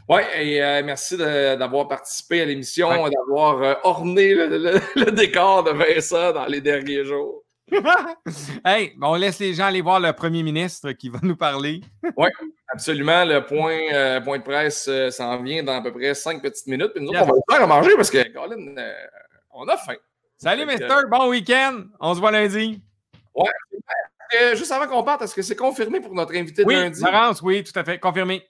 Oui, et euh, merci d'avoir participé à l'émission, d'avoir euh, orné le, décor de Vincent dans les derniers jours. hey, on laisse les gens aller voir le premier ministre qui va nous parler. oui, absolument. Le point, euh, point de presse s'en vient dans à peu près cinq petites minutes. Puis nous, on va le faire à manger parce que, Colin, on a faim. Salut, Mister. Bon week-end. On se voit lundi. Oui. juste avant qu'on parte, est-ce que c'est confirmé pour notre invité de oui, lundi? Laurence, oui, tout à fait. Confirmé.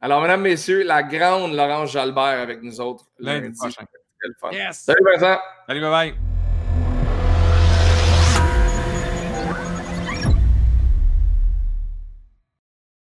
Alors, mesdames, messieurs, la grande Laurence Jalbert avec nous autres lundi, prochain. Salut Vincent. Salut, bye bye.